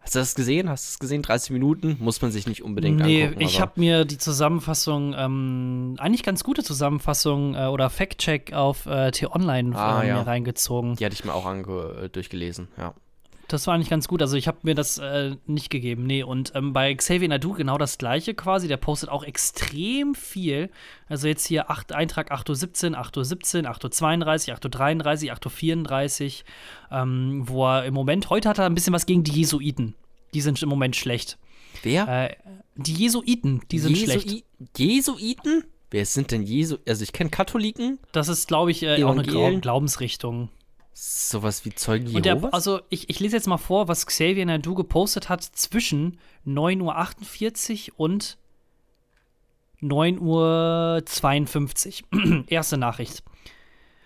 Hast du das gesehen? Hast du es gesehen? 30 Minuten? Muss man sich nicht unbedingt nee, angucken. Nee, ich habe mir die Zusammenfassung, ähm, eigentlich ganz gute Zusammenfassung äh, oder Fact-Check auf äh, T-Online ah, ja. reingezogen. Die hatte ich mir auch äh, durchgelesen, ja. Das war eigentlich ganz gut. Also ich habe mir das äh, nicht gegeben. Nee, und ähm, bei Xavier Nadu genau das gleiche quasi. Der postet auch extrem viel. Also jetzt hier 8, Eintrag 8.17 Uhr, 8.17 Uhr, 8.32 Uhr, 8.33 Uhr, 8.34 Uhr. Ähm, wo er im Moment, heute hat er ein bisschen was gegen die Jesuiten. Die sind im Moment schlecht. Wer? Äh, die Jesuiten, die sind Jesui schlecht. Jesuiten? Wer sind denn Jesu? Also ich kenne Katholiken. Das ist, glaube ich, äh, auch eine Glaubensrichtung. Sowas wie Zeugen Jehovas? Der, also ich, ich lese jetzt mal vor, was Xavier Nadu gepostet hat zwischen 9.48 Uhr und 9.52 Uhr. Erste Nachricht.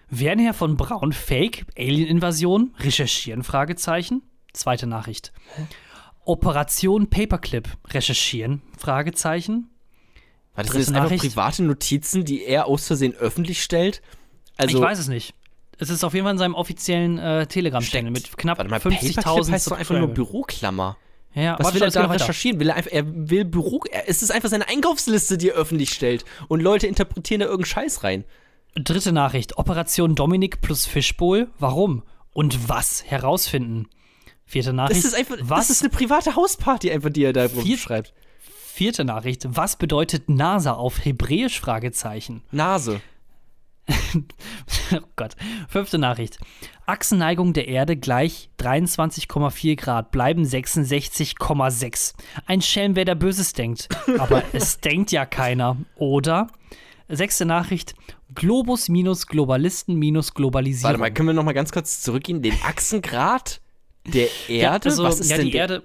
Wernher von Braun Fake, Alien-Invasion, recherchieren? Fragezeichen. Zweite Nachricht. Operation Paperclip, recherchieren? Fragezeichen. War das sind einfach private Notizen, die er aus Versehen öffentlich stellt? Also, ich weiß es nicht. Es ist auf jeden Fall in seinem offiziellen äh, Telegram-Channel mit knapp 50.000 heißt doch einfach nur Büroklammer. Ja, was will er da recherchieren? Will er einfach, er will Büro, er, es ist einfach seine Einkaufsliste, die er öffentlich stellt. Und Leute interpretieren da irgendeinen Scheiß rein. Dritte Nachricht: Operation Dominik plus Fishbowl. Warum? Und was herausfinden? Vierte Nachricht. Das ist einfach, was? das ist eine private Hausparty, einfach, die er da Vier, schreibt. Vierte Nachricht: Was bedeutet NASA auf Hebräisch? Fragezeichen. Nase. oh Gott. Fünfte Nachricht. Achsenneigung der Erde gleich 23,4 Grad, bleiben 66,6. Ein Schelm, wer da Böses denkt. Aber es denkt ja keiner, oder? Sechste Nachricht. Globus minus Globalisten minus Globalisierung. Warte mal, können wir noch mal ganz kurz zurückgehen? Den Achsengrad der Erde? Ja, also, Was ist ja, denn die Erde,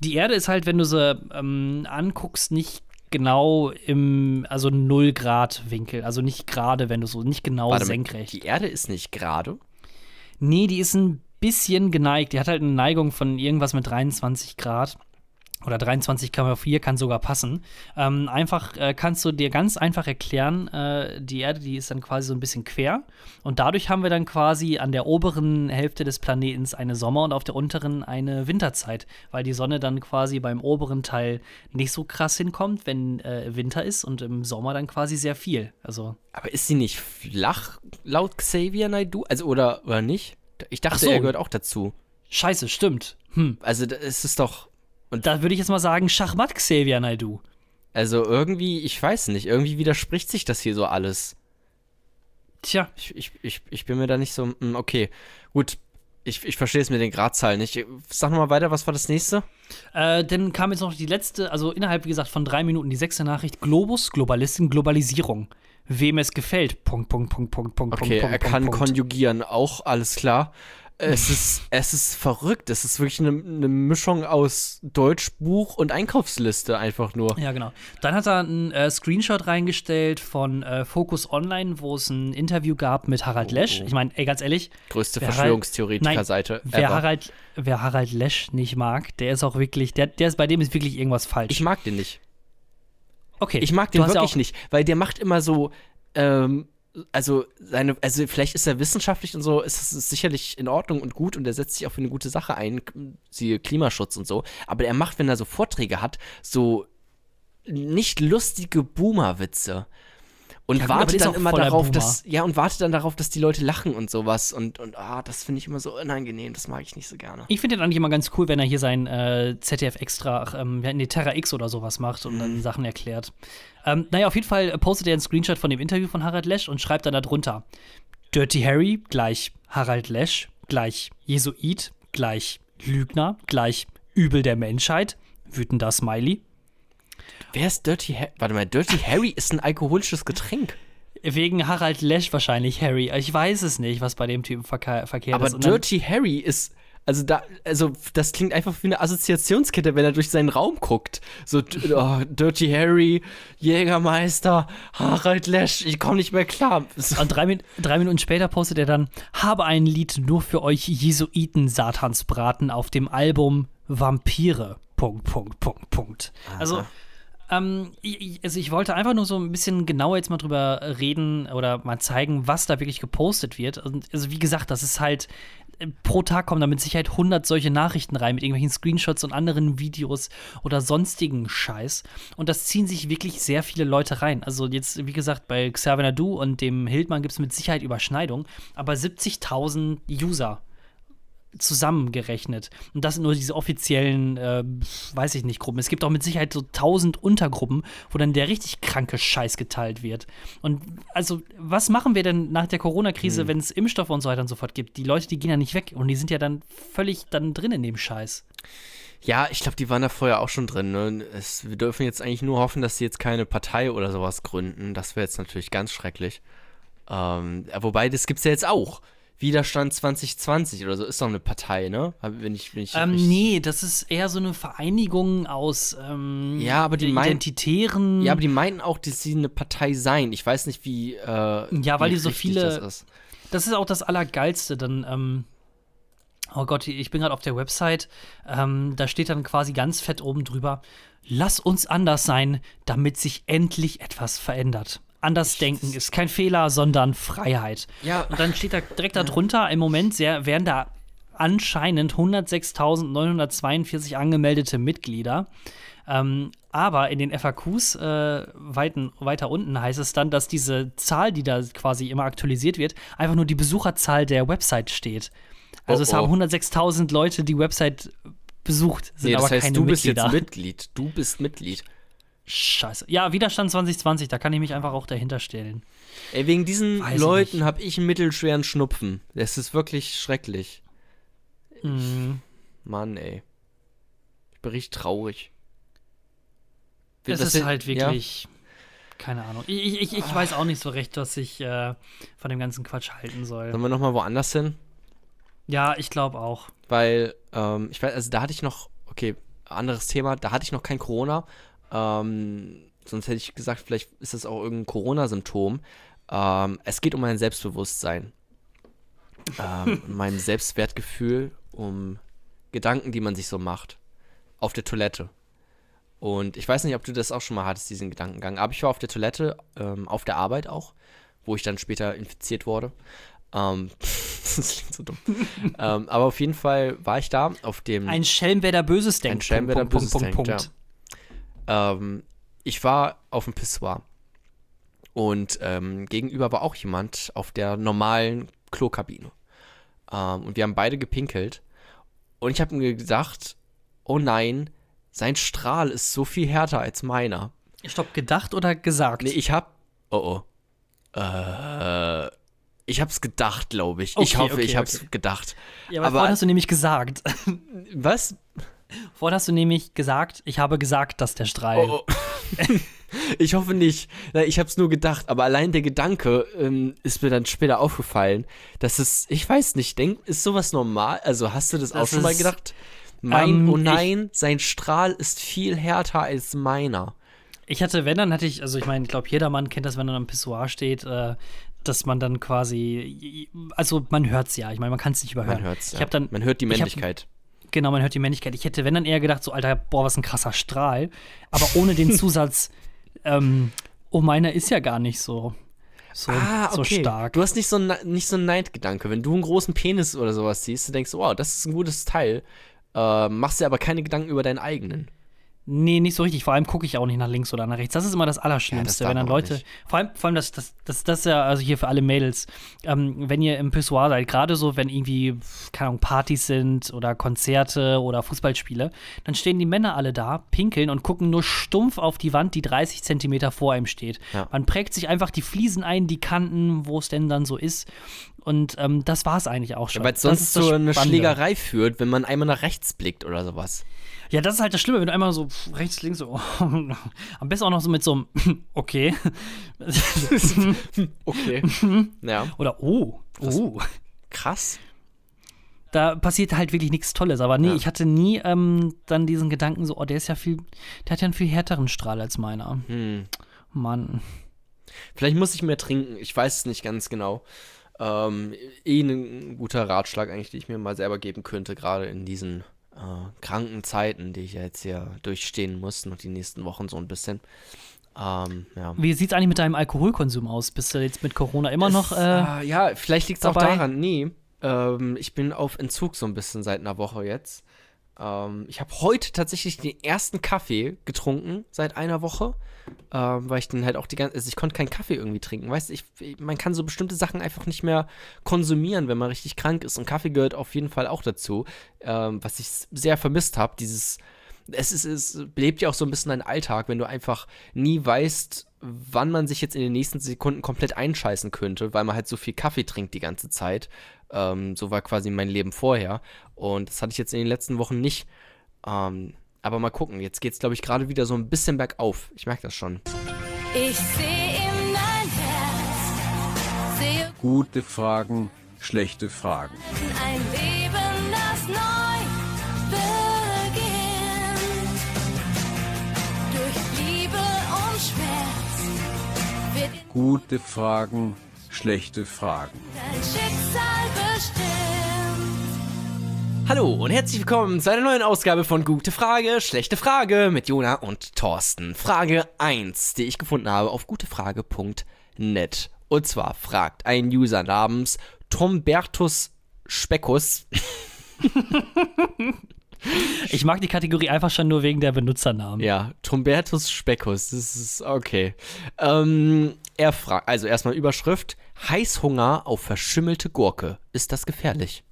die Erde ist halt, wenn du sie ähm, anguckst, nicht genau im, also 0 Grad Winkel. Also nicht gerade, wenn du so, nicht genau Warte senkrecht. Die Erde ist nicht gerade? Nee, die ist ein bisschen geneigt. Die hat halt eine Neigung von irgendwas mit 23 Grad. Oder 23,4 kann sogar passen. Ähm, einfach äh, kannst du dir ganz einfach erklären, äh, die Erde, die ist dann quasi so ein bisschen quer und dadurch haben wir dann quasi an der oberen Hälfte des Planetens eine Sommer- und auf der unteren eine Winterzeit, weil die Sonne dann quasi beim oberen Teil nicht so krass hinkommt, wenn äh, Winter ist und im Sommer dann quasi sehr viel. Also Aber ist sie nicht flach laut Xavier Naidoo? Also oder, oder nicht? Ich dachte, so. er gehört auch dazu. Scheiße, stimmt. Hm. Also es ist doch und da würde ich jetzt mal sagen, Schachmatt Xavier Naidu. Also irgendwie, ich weiß nicht, irgendwie widerspricht sich das hier so alles. Tja. Ich, ich, ich, ich bin mir da nicht so, hm, okay, gut, ich, ich verstehe es mit den Gradzahlen nicht. Sag nochmal weiter, was war das nächste? Äh, dann kam jetzt noch die letzte, also innerhalb, wie gesagt, von drei Minuten die sechste Nachricht. Globus, Globalistin, Globalisierung. Wem es gefällt. Punkt, Punkt, Punkt, Punkt, Punkt, Okay, Punkt, er Punkt, kann Punkt. konjugieren, auch alles klar. Es ist, es ist verrückt. Es ist wirklich eine, eine Mischung aus Deutschbuch und Einkaufsliste einfach nur. Ja, genau. Dann hat er einen äh, Screenshot reingestellt von äh, Focus Online, wo es ein Interview gab mit Harald Oh, Lesch. oh. Ich meine, ey, ganz ehrlich. Größte Verschwörungstheoretiker-Seite. Wer. Harald, wer Harald Lesch nicht mag, der ist auch wirklich, der, der ist, bei dem ist wirklich irgendwas falsch. Ich mag den nicht. okay. Ich mag den ja wirklich auch, nicht, weil der macht immer so, ähm, also seine, also vielleicht ist er wissenschaftlich und so, ist es sicherlich in Ordnung und gut und er setzt sich auch für eine gute Sache ein, siehe Klimaschutz und so. Aber er macht, wenn er so Vorträge hat, so nicht lustige Boomer-Witze. Und Ja, ist dann immer darauf, Boomer. dass, ja, und wartet dann darauf, dass die Leute lachen und sowas. Und, und ah, das finde ich immer so unangenehm, das mag ich nicht so gerne. Ich finde den eigentlich immer ganz cool, wenn er hier sein äh, ZDF Extra, ach, ähm, nee, Terra X oder sowas macht und Mhm. dann Sachen erklärt. Ähm, naja, auf jeden Fall postet er einen Screenshot von dem Interview von Harald Lesch und schreibt dann darunter: Dirty Harry gleich Harald Lesch gleich Jesuit gleich Lügner gleich Übel der Menschheit, wütender Smiley. Wer ist Dirty Harry? Warte mal, Dirty Harry ist ein alkoholisches Getränk. Wegen Harald Lesch wahrscheinlich Harry. Ich weiß es nicht, was bei dem Typen verke verkehrt Aber ist. Dann- Dirty Harry ist. Also da, also das klingt einfach wie eine Assoziationskette, wenn er durch seinen Raum guckt. So oh, Dirty Harry, Jägermeister, Harald Lesch, ich komme nicht mehr klar. Und drei, drei Minuten später postet er dann: Habe ein Lied nur für euch Jesuiten Satansbraten auf dem Album Vampire. Punkt, Punkt, Punkt, Punkt. Also, ähm, ich, also ich wollte einfach nur so ein bisschen genauer jetzt mal drüber reden oder mal zeigen, was da wirklich gepostet wird. Und also wie gesagt, das ist halt äh, pro Tag kommen da mit Sicherheit 100 solche Nachrichten rein mit irgendwelchen Screenshots und anderen Videos oder sonstigen Scheiß. Und das ziehen sich wirklich sehr viele Leute rein. Also jetzt, wie gesagt, bei Xavier Nadu und dem Hildmann gibt es mit Sicherheit Überschneidung, aber 70.000 User zusammengerechnet. Und das sind nur diese offiziellen, äh, weiß ich nicht, Gruppen. Es gibt auch mit Sicherheit so tausend Untergruppen, wo dann der richtig kranke Scheiß geteilt wird. Und also, was machen wir denn nach der Corona-Krise, wenn es Impfstoffe und so weiter und so fort gibt? Die Leute, die gehen ja nicht weg und die sind ja dann völlig dann drin in dem Scheiß. ja, ich glaube, die waren da vorher auch schon drin. Ne? Es, wir dürfen jetzt eigentlich nur hoffen, dass sie jetzt keine Partei oder sowas gründen. Das wäre jetzt natürlich ganz schrecklich. Ähm, wobei, das gibt es ja jetzt auch. Widerstand 2020 oder so ist doch eine Partei, ne? Wenn ich, wenn ich Ähm, nee, das ist eher so eine Vereinigung aus ähm, Ja, aber die meinen- Identitären. Ja, aber die meinten auch, dass sie eine Partei seien. Ich weiß nicht, wie. Äh, Ja, weil wie die so viele- Das ist. Das ist auch das Allergeilste. Dann, ähm, oh Gott, ich bin gerade auf der Website. Ähm, da steht dann quasi ganz fett oben drüber: Lass uns anders sein, damit sich endlich etwas verändert. Anders denken ist kein Fehler, sondern Freiheit. Ja. Und dann steht da direkt darunter: Im Moment sehr, werden da anscheinend 106.942 angemeldete Mitglieder. Ähm, aber in den FAQs äh, weiten, weiter unten heißt es dann, dass diese Zahl, die da quasi immer aktualisiert wird, einfach nur die Besucherzahl der Website steht. Also Oh, es oh. haben 106.000 Leute die Website besucht, sind Nee, das aber heißt, keine du bist Mitglieder. jetzt Mitglied. Du bist Mitglied. Scheiße. Ja, Widerstand 2020, da kann ich mich einfach auch dahinter stellen. Ey, wegen diesen Weiß Leuten habe ich einen mittelschweren Schnupfen. Das ist wirklich schrecklich. Mhm. Mann, ey. Ich bin richtig traurig. Es Das ist sind- halt ja? wirklich. Keine Ahnung. Ich, ich, ich weiß auch nicht so recht, was ich äh, von dem ganzen Quatsch halten soll. Sollen wir nochmal woanders hin? Ja, ich glaube auch. Weil, ähm, ich weiß, also da hatte ich noch, okay, anderes Thema, da hatte ich noch kein Corona. Ähm, sonst hätte ich gesagt, vielleicht ist das auch irgendein Corona-Symptom. Ähm, es geht um mein Selbstbewusstsein. ähm, mein Selbstwertgefühl, um Gedanken, die man sich so macht. Auf der Toilette. Und ich weiß nicht, ob du das auch schon mal hattest, diesen Gedankengang. Aber ich war auf der Toilette, ähm, auf der Arbeit auch, wo ich dann später infiziert wurde. Ähm, das klingt so dumm. ähm, aber auf jeden Fall war ich da auf dem. Ein Schelm, wer da Böses denkt. Ein Schelm, wer da Böses Punkt, denkt, Punkt, ja. Ähm, ich war auf dem Pissoir. Und ähm, gegenüber war auch jemand auf der normalen Klokabine. Ähm, und wir haben beide gepinkelt. Und ich habe mir gedacht, oh nein, sein Strahl ist so viel härter als meiner. Stopp, gedacht oder gesagt? Nee, ich hab. Oh oh. Äh. Ich hab's gedacht, glaube ich. Okay, ich hoffe, okay, ich hab's okay. gedacht. Ja, aber, aber hast du nämlich gesagt. Was? Vorhin hast du nämlich gesagt, ich habe gesagt, dass der Strahl. Oh, oh. ich hoffe nicht. Ich hab's nur gedacht, aber allein der Gedanke ähm, ist mir dann später aufgefallen, dass es, ich weiß nicht, denk, ist sowas normal? Also hast du das, das auch schon mal gedacht? Mein, ähm, oh nein, ich, sein Strahl ist viel härter als meiner. Ich hatte, wenn, dann hatte ich, also ich meine, ich glaube, jedermann kennt das, wenn er am Pissoir steht, äh, dass man dann quasi, also man hört es ja, ich meine, man kann es nicht überhören. Man hört's, ja. hab dann, man hört die Männlichkeit. Genau, man hört die Männlichkeit. Ich hätte, wenn dann eher gedacht, so, Alter, boah, was ein krasser Strahl, aber ohne den Zusatz, ähm, oh, meiner ist ja gar nicht so. So, ah, okay. so stark. Du hast nicht so, nicht so einen Neidgedanke. Wenn du einen großen Penis oder sowas siehst, du denkst, wow, das ist ein gutes Teil. Äh, machst dir aber keine Gedanken über deinen eigenen. Nee, nicht so richtig. Vor allem gucke ich auch nicht nach links oder nach rechts. Das ist immer das Allerschlimmste, ja, das wenn dann Leute. Vor allem, vor allem das, das, das, das ist ja, also hier für alle Mädels, ähm, wenn ihr im Pissoir seid, gerade so, wenn irgendwie, keine Ahnung, Partys sind oder Konzerte oder Fußballspiele, dann stehen die Männer alle da, pinkeln und gucken nur stumpf auf die Wand, die 30 Zentimeter vor einem steht. Ja. Man prägt sich einfach die Fliesen ein, die Kanten, wo es denn dann so ist. Und ähm, das war es eigentlich auch schon. Ja, Weil es sonst zu einer Schlägerei führt, wenn man einmal nach rechts blickt oder sowas. Ja, das ist halt das Schlimme, wenn du einmal so rechts, links so. am besten auch noch so mit so einem Okay. okay. ja. Oder Oh. Oh. Krass. Da passiert halt wirklich nichts Tolles. Aber nee, ja. ich hatte nie ähm, dann diesen Gedanken so, oh, der ist ja viel, der hat ja einen viel härteren Strahl als meiner. Hm. Mann. Vielleicht muss ich mehr trinken, ich weiß es nicht ganz genau. Ähm, eh ein guter Ratschlag eigentlich, den ich mir mal selber geben könnte, gerade in diesen äh, kranken Zeiten, die ich jetzt hier durchstehen muss, noch die nächsten Wochen so ein bisschen. Ähm, ja. Wie sieht es eigentlich mit deinem Alkoholkonsum aus? Bist du jetzt mit Corona immer noch? Äh, äh, ja, vielleicht liegt es auch daran. Nee, ähm, ich bin auf Entzug so ein bisschen seit einer Woche jetzt. Ähm, ich habe heute tatsächlich den ersten Kaffee getrunken seit einer Woche, ähm, weil ich dann halt auch die ganze, also ich konnte keinen Kaffee irgendwie trinken, weißt du, ich, man kann so bestimmte Sachen einfach nicht mehr konsumieren, wenn man richtig krank ist. Und Kaffee gehört auf jeden Fall auch dazu, ähm, was ich sehr vermisst habe, dieses, es ist, es belebt ja auch so ein bisschen deinen Alltag, wenn du einfach nie weißt, wann man sich jetzt in den nächsten Sekunden komplett einscheißen könnte, weil man halt so viel Kaffee trinkt die ganze Zeit. Ähm, so war quasi mein Leben vorher. Und das hatte ich jetzt in den letzten Wochen nicht. Ähm, aber mal gucken, jetzt geht es, glaube ich, gerade wieder so ein bisschen bergauf. Ich merke das schon. Ich sehe in dein Herz. Sehe Gute Fragen, schlechte Fragen. Ein Leben, Gute Fragen, schlechte Fragen. Dein Schicksal bestimmt. Hallo und herzlich willkommen zu einer neuen Ausgabe von Gute Frage, schlechte Frage mit Jona und Thorsten. Frage 1, die ich gefunden habe auf gutefrage.net. Und zwar fragt ein User namens Tombertus Speckus. Ich mag die Kategorie einfach schon nur wegen der Benutzernamen. Ja, Tombertus Speckus, das ist okay. Ähm, er fragt, also erstmal Überschrift: Heißhunger auf verschimmelte Gurke. Ist das gefährlich?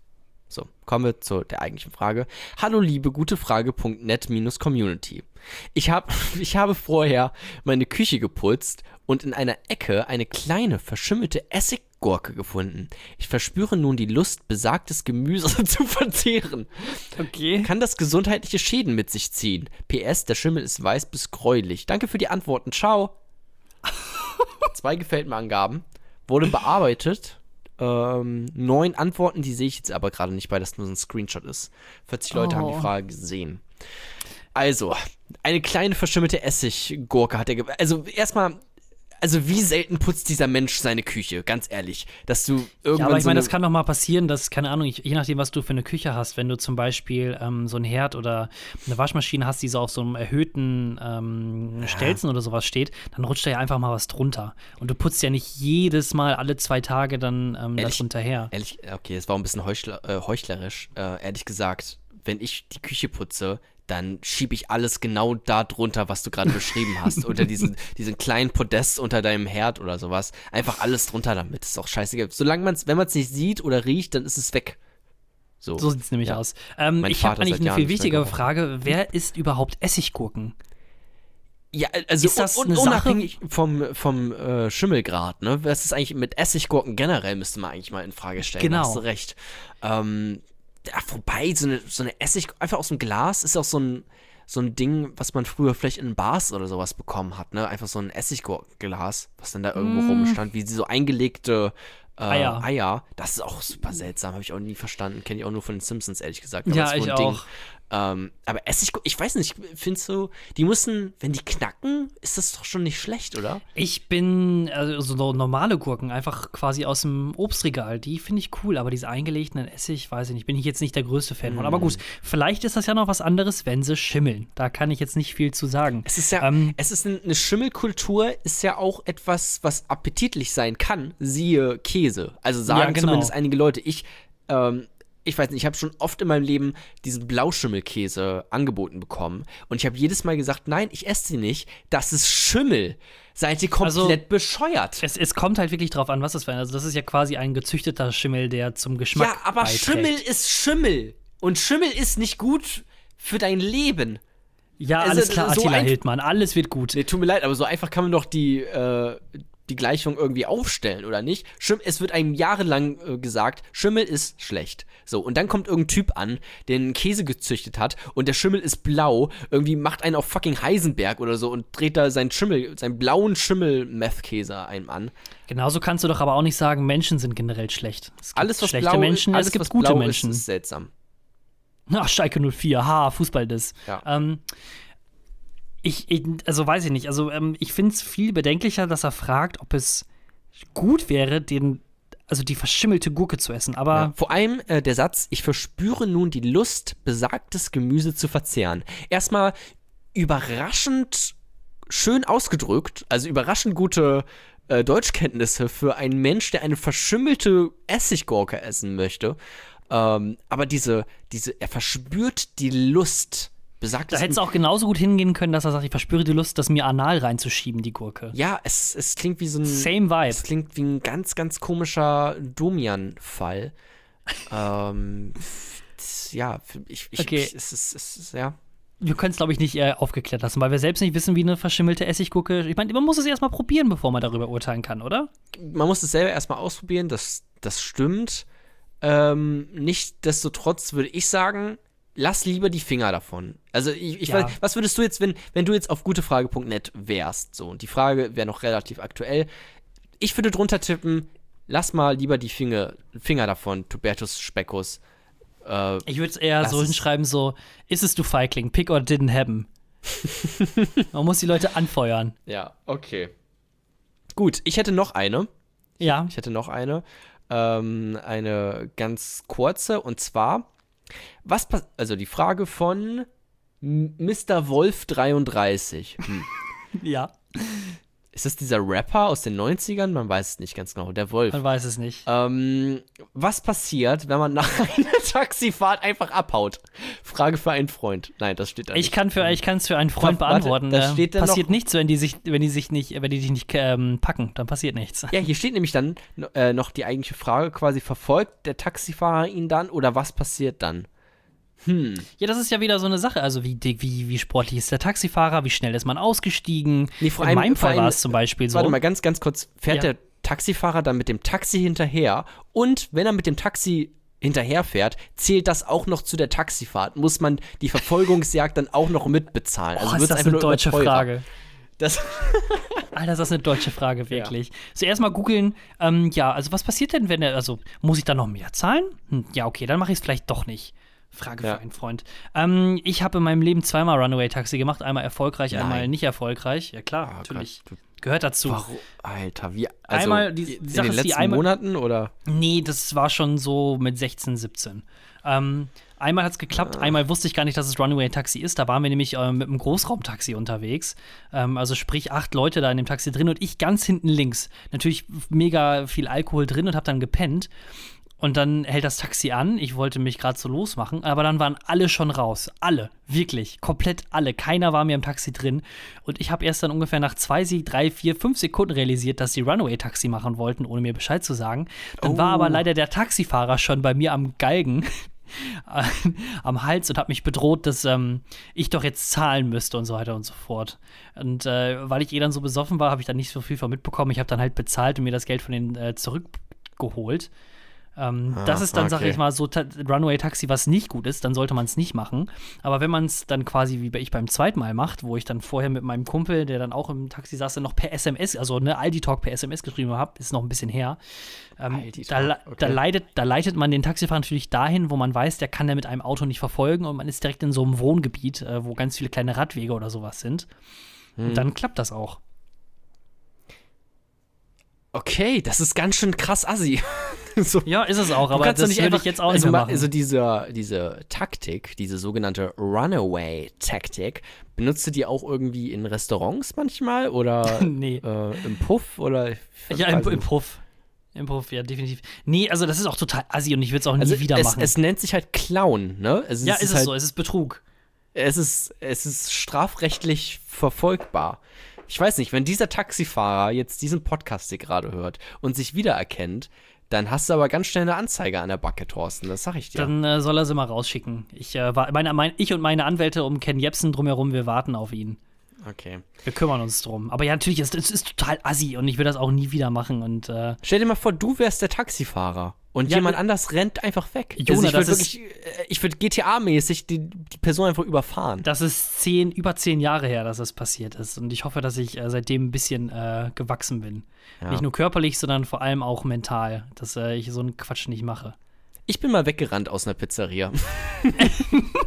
So, kommen wir zu der eigentlichen Frage. Hallo liebe gute Frage.net-Community. Ich, hab, ich habe vorher meine Küche geputzt und in einer Ecke eine kleine verschimmelte Essiggurke gefunden. Ich verspüre nun die Lust, besagtes Gemüse zu verzehren. Okay. Kann das gesundheitliche Schäden mit sich ziehen? PS, der Schimmel ist weiß bis gräulich. Danke für die Antworten. Ciao. Zwei gefällt mir Angaben. Wurde bearbeitet. Ähm, neun Antworten, die sehe ich jetzt aber gerade nicht, weil das nur so ein Screenshot ist. 40 Leute oh. haben die oh. Frage gesehen. Also, eine kleine verschimmelte Essiggurke hat er. Also, erstmal also wie selten putzt dieser Mensch seine Küche, ganz ehrlich, dass du irgendwann ja, aber ich so meine, eine- das kann doch mal passieren, dass, keine Ahnung, ich, je nachdem, was du für eine Küche hast, wenn du zum Beispiel ähm, so einen Herd oder eine Waschmaschine hast, die so auf so einem erhöhten ähm, Stelzen oder sowas steht, dann rutscht da ja einfach mal was drunter. Und du putzt ja nicht jedes Mal alle zwei Tage dann ähm, das Ehrlich? runterher. Ehrlich, okay, es war ein bisschen heuchler, äh, heuchlerisch. Äh, ehrlich gesagt, wenn ich die Küche putze, dann schiebe ich alles genau da drunter, was du gerade beschrieben hast. Unter diesen, diesen kleinen Podest unter deinem Herd oder sowas. Einfach alles drunter damit. Ist auch scheißegal. Solange man es, wenn man es nicht sieht oder riecht, dann ist es weg. So. So sieht es nämlich Ja. aus. Ähm, Mein ich habe eigentlich eine viel wichtigere. Frage. Wer isst überhaupt Essiggurken? Ja, also Ist das un Sache? unabhängig vom, vom äh, Schimmelgrad, ne? Was ist eigentlich mit Essiggurken generell, müsste man eigentlich mal in Frage stellen. Genau. Da hast du recht. Ähm, ja, wobei, so eine, so eine Essig, einfach aus dem Glas ist auch so ein, so ein Ding, was man früher vielleicht in Bars oder sowas bekommen hat, ne? Einfach so ein Essiggurkenglas, was dann da irgendwo rumstand, wie so eingelegte äh, Eier. Eier. Das ist auch super seltsam, habe ich auch nie verstanden. Kenne ich auch nur von den Simpsons, ehrlich gesagt. Ja, ist wohl ich Ding. auch. Ähm, aber Essiggurken, ich weiß nicht, findest du, die müssen, wenn die knacken, ist das doch schon nicht schlecht, oder? Ich bin, also so normale Gurken, einfach quasi aus dem Obstregal, die finde ich cool, aber diese eingelegten in Essig, weiß ich nicht, bin ich jetzt nicht der größte Fan von. Aber Mm. gut, vielleicht ist das ja noch was anderes, wenn sie schimmeln. Da kann ich jetzt nicht viel zu sagen. Es ist ja, Ähm, es ist ein- eine Schimmelkultur, ist ja auch etwas, was appetitlich sein kann, siehe Käse. Also sagen Ja, genau. zumindest einige Leute. Ich, ähm, ich weiß nicht, ich habe schon oft in meinem Leben diesen Blauschimmelkäse angeboten bekommen und ich habe jedes Mal gesagt, nein, ich esse sie nicht, das ist Schimmel. Seid ihr komplett Also, bescheuert? Es, es kommt halt wirklich drauf an, was das wäre. Also, das ist ja quasi ein gezüchteter Schimmel, der zum Geschmack. Ja, aber beiträgt. Schimmel ist Schimmel und Schimmel ist nicht gut für dein Leben. Ja, also, alles klar, so Attila ein- Hildmann, alles wird gut. Nee, tut mir leid, aber so einfach kann man doch die, äh, die Gleichung irgendwie aufstellen, oder nicht? Schim es wird einem jahrelang äh, gesagt, Schimmel ist schlecht. So, und dann kommt irgendein Typ an, der einen Käse gezüchtet hat und der Schimmel ist blau, irgendwie macht einen auf fucking Heisenberg oder so und dreht da seinen Schimmel, seinen blauen Schimmel-Meth-Käse einem an. Genauso kannst du doch aber auch nicht sagen, Menschen sind generell schlecht. Es gibt Alles, was schlechte blau Menschen, alles, es gibt was gute blau Menschen. Ist, ist seltsam. Ach, Schalke 04, ha, Fußball das. Ja. Ähm, ich, also weiß ich nicht, also ähm, ich finde es viel bedenklicher, dass er fragt, ob es gut wäre, den, also die verschimmelte Gurke zu essen. Aber Ja. Vor allem äh, der Satz, ich verspüre nun die Lust, besagtes Gemüse zu verzehren. Erstmal überraschend schön ausgedrückt, also überraschend gute äh, Deutschkenntnisse für einen Mensch, der eine verschimmelte Essiggurke essen möchte. Ähm, aber diese, diese, er verspürt die Lust, da besagtes hätte es auch genauso gut hingehen können, dass er sagt, ich verspüre die Lust, das mir anal reinzuschieben, die Gurke. Ja, es, es klingt wie so ein. Same Vibe. Es klingt wie ein ganz, ganz komischer Domian-Fall. ähm, ja, ich, ich, Okay. es ist, es ist, ja. Wir können es, glaube ich, nicht äh, aufgeklärt lassen, weil wir selbst nicht wissen, wie eine verschimmelte Essiggurke. Ich meine, man muss es erstmal probieren, bevor man darüber urteilen kann, oder? Man muss es selber erstmal ausprobieren, das, das stimmt. Ähm, Nichtsdestotrotz würde ich sagen, lass lieber die Finger davon. Also ich, ich Ja. weiß, was würdest du jetzt, wenn, wenn du jetzt auf gutefrage.net wärst, so, und die Frage wäre noch relativ aktuell. Ich würde drunter tippen, lass mal lieber die Finger, Finger davon, Tubertus Speckus. Äh, Ich würde es eher so hinschreiben, so, ist es du Feigling, pick or didn't happen. man muss die Leute anfeuern. Ja, okay. Gut, ich hätte noch eine. Ja, Ich hätte noch eine. Ähm, eine ganz kurze. Und zwar, was pass- Also die Frage von Mr. Wolf 33. Hm. ja, Ist das dieser Rapper aus den 90ern? Man weiß es nicht ganz genau. Der Wolf. man weiß es nicht. Ähm, was passiert, wenn man nach einer Taxifahrt einfach abhaut? Frage für einen Freund. Nein, das steht da Ich nicht. kann für ich kann es für einen Freund Warte, beantworten. da äh, steht dann passiert noch- nichts, wenn die sich, wenn die sich nicht, wenn die dich nicht ähm, packen, dann passiert nichts. Ja, hier steht nämlich dann äh, noch die eigentliche Frage quasi, verfolgt der Taxifahrer ihn dann oder was passiert dann? Ja, das ist ja wieder so eine Sache. Also wie, wie, wie sportlich ist der Taxifahrer, wie schnell ist man ausgestiegen? Nee, vor In allem- meinem Fall war es zum Beispiel so. Warte mal ganz, ganz kurz. Fährt Ja. der Taxifahrer dann mit dem Taxi hinterher und wenn er mit dem Taxi hinterherfährt, zählt das auch noch zu der Taxifahrt? Muss man die Verfolgungsjagd dann auch noch mitbezahlen? oh, Also ist das eine deutsche. Frage. Das, Alter, ist das eine deutsche Frage, wirklich. Zuerst mal googeln, ähm, ja, also was passiert denn, wenn er, also muss ich dann noch mehr zahlen? Hm, ja, okay, dann mache ich es vielleicht doch nicht. Frage ja. für einen Freund. Ähm, ich habe in meinem Leben zweimal Runaway-Taxi gemacht. Einmal erfolgreich, Nein. einmal nicht erfolgreich. Ja, klar, oh, natürlich. Gott. Gehört dazu. Warum? Alter, wie. Also einmal, die, die in Sache den letzten einmal, Monaten oder? Nee, das war schon so mit 16, 17. Ähm, einmal hat es geklappt, ah. einmal wusste ich gar nicht, dass es Runaway Taxi ist. Da waren wir nämlich äh, mit einem Großraumtaxi unterwegs. Ähm, also sprich acht Leute da in dem Taxi drin und ich ganz hinten links. Natürlich mega viel Alkohol drin und habe dann gepennt. Und dann hält das Taxi an. Ich wollte mich gerade so losmachen, aber dann waren alle schon raus. Alle, wirklich, komplett alle. Keiner war mehr im Taxi drin. Und ich habe erst dann ungefähr nach zwei, drei, vier, fünf Sekunden realisiert, dass sie Runaway-Taxi machen wollten, ohne mir Bescheid zu sagen. Dann oh. war aber oh. leider der Taxifahrer schon bei mir am Galgen. am Hals und hat mich bedroht, dass ähm, ich doch jetzt zahlen müsste und so weiter und so fort. Und äh, weil ich eh dann so besoffen war, habe ich dann nicht so viel von mitbekommen. Ich habe dann halt bezahlt und mir das Geld von denen äh, zurückgeholt. Ähm, ah, das ist dann, okay. sag ich mal, so Runway-Taxi, was nicht gut ist, dann sollte man es nicht machen. Aber wenn man es dann quasi wie ich beim zweiten Mal macht, wo ich dann vorher mit meinem Kumpel, der dann auch im Taxi saß, noch per SMS, also eine Aldi-Talk per SMS geschrieben habe, ist noch ein bisschen her. Ähm, da, okay. da, leitet, da leitet man den Taxifahrer natürlich dahin, wo man weiß, der kann der mit einem Auto nicht verfolgen und man ist direkt in so einem Wohngebiet, äh, wo ganz viele kleine Radwege oder sowas sind. Hm. Und dann klappt das auch. Okay, das ist ganz schön krass assi. so. Ja, ist es auch, aber das würde ich jetzt auch also nicht machen. Also diese, diese Taktik, diese sogenannte Runaway-Taktik, benutzt du die auch irgendwie in Restaurants manchmal oder nee. äh, im Puff oder? Ja, im, im Puff. Im Puff, ja, definitiv. Nee, also das ist auch total assi und ich würde es auch nie also wieder es, machen. Es nennt sich halt Clown, ne? Also ja, ist, ist es halt, so, es ist Betrug. Es ist, es ist strafrechtlich verfolgbar ich weiß nicht, wenn dieser Taxifahrer jetzt diesen Podcast hier gerade hört und sich wiedererkennt, dann hast du aber ganz schnell eine Anzeige an der Backe, Thorsten. Das sag ich dir. Dann äh, soll er sie mal rausschicken. Ich, äh, meine, mein, ich und meine Anwälte um Ken Jebsen drumherum, wir warten auf ihn. Okay. Wir kümmern uns drum. Aber ja, natürlich, es, es ist total assi und ich will das auch nie wieder machen. Und, äh Stell dir mal vor, du wärst der Taxifahrer. Und ja, jemand anders rennt einfach weg. Jona, also ich würde wirklich, äh, ich würde GTA-mäßig die, die Person einfach überfahren. Das ist zehn, über zehn Jahre her, dass das passiert ist. Und ich hoffe, dass ich äh, seitdem ein bisschen äh, gewachsen bin. Ja. Nicht nur körperlich, sondern vor allem auch mental, dass äh, ich so einen Quatsch nicht mache. Ich bin mal weggerannt aus einer Pizzeria.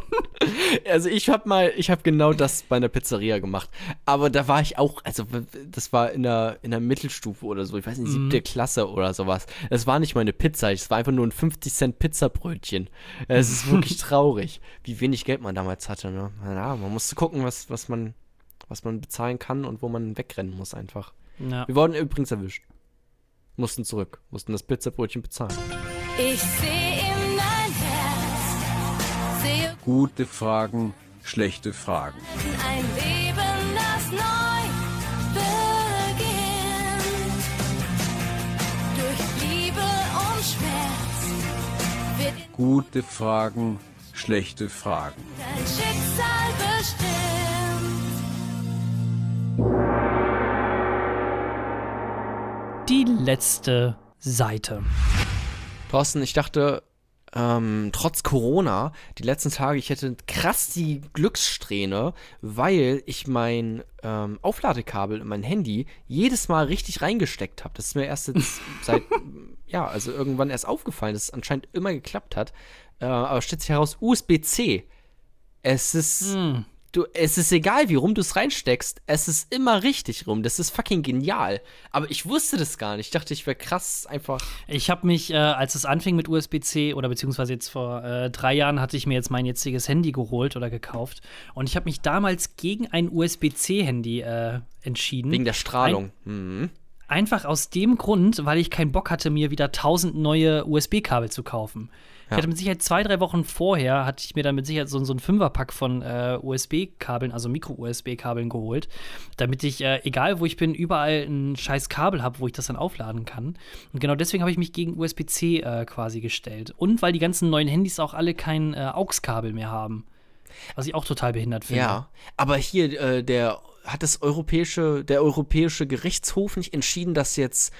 also ich habe mal, ich habe genau das bei einer Pizzeria gemacht. Aber da war ich auch, also das war in der, in der Mittelstufe oder so, ich weiß nicht, siebte mhm. Klasse oder sowas. Es war nicht mal eine Pizza, es war einfach nur ein 50 Cent Pizzabrötchen. Es ist wirklich traurig, wie wenig Geld man damals hatte. Ne? Ja, man musste gucken, was, was, man, was man bezahlen kann und wo man wegrennen muss einfach. Ja. Wir wurden übrigens erwischt. Mussten zurück, mussten das Pizzabrötchen bezahlen. Ich sehe Gute Fragen, schlechte Fragen. Ein Leben, das neu beginnt. Durch Liebe und Schmerz wird Gute Fragen, schlechte Fragen. Dein Schicksal bestimmt. Die letzte Seite. Thorsten, ich dachte, ähm, trotz Corona, die letzten Tage, ich hätte krass die Glückssträhne, weil ich mein ähm, Aufladekabel in mein Handy jedes Mal richtig reingesteckt habe. Das ist mir erst jetzt seit, ja, also irgendwann erst aufgefallen, dass es anscheinend immer geklappt hat. Äh, aber stellt sich heraus, USB-C. Es ist. Mm du, es ist egal, wie rum du es reinsteckst, es ist immer richtig rum. Das ist fucking genial. Aber ich wusste das gar nicht. Ich dachte, ich wäre krass einfach. Ich habe mich, äh, als es anfing mit USB-C oder beziehungsweise jetzt vor äh, drei Jahren, hatte ich mir jetzt mein jetziges Handy geholt oder gekauft. Und ich habe mich damals gegen ein USB-C-Handy äh, entschieden. Wegen der Strahlung. Ein mhm. Einfach aus dem Grund, weil ich keinen Bock hatte, mir wieder tausend neue USB-Kabel zu kaufen. Ja. Ich hatte mit Sicherheit zwei, drei Wochen vorher, hatte ich mir dann mit Sicherheit so, so ein Fünferpack von äh, USB-Kabeln, also Micro-USB-Kabeln geholt, damit ich, äh, egal wo ich bin, überall ein scheiß Kabel habe, wo ich das dann aufladen kann. Und genau deswegen habe ich mich gegen USB-C äh, quasi gestellt. Und weil die ganzen neuen Handys auch alle kein äh, AUX-Kabel mehr haben. Was ich auch total behindert finde. Ja, aber hier, äh, der hat das europäische, der europäische Gerichtshof nicht entschieden, dass jetzt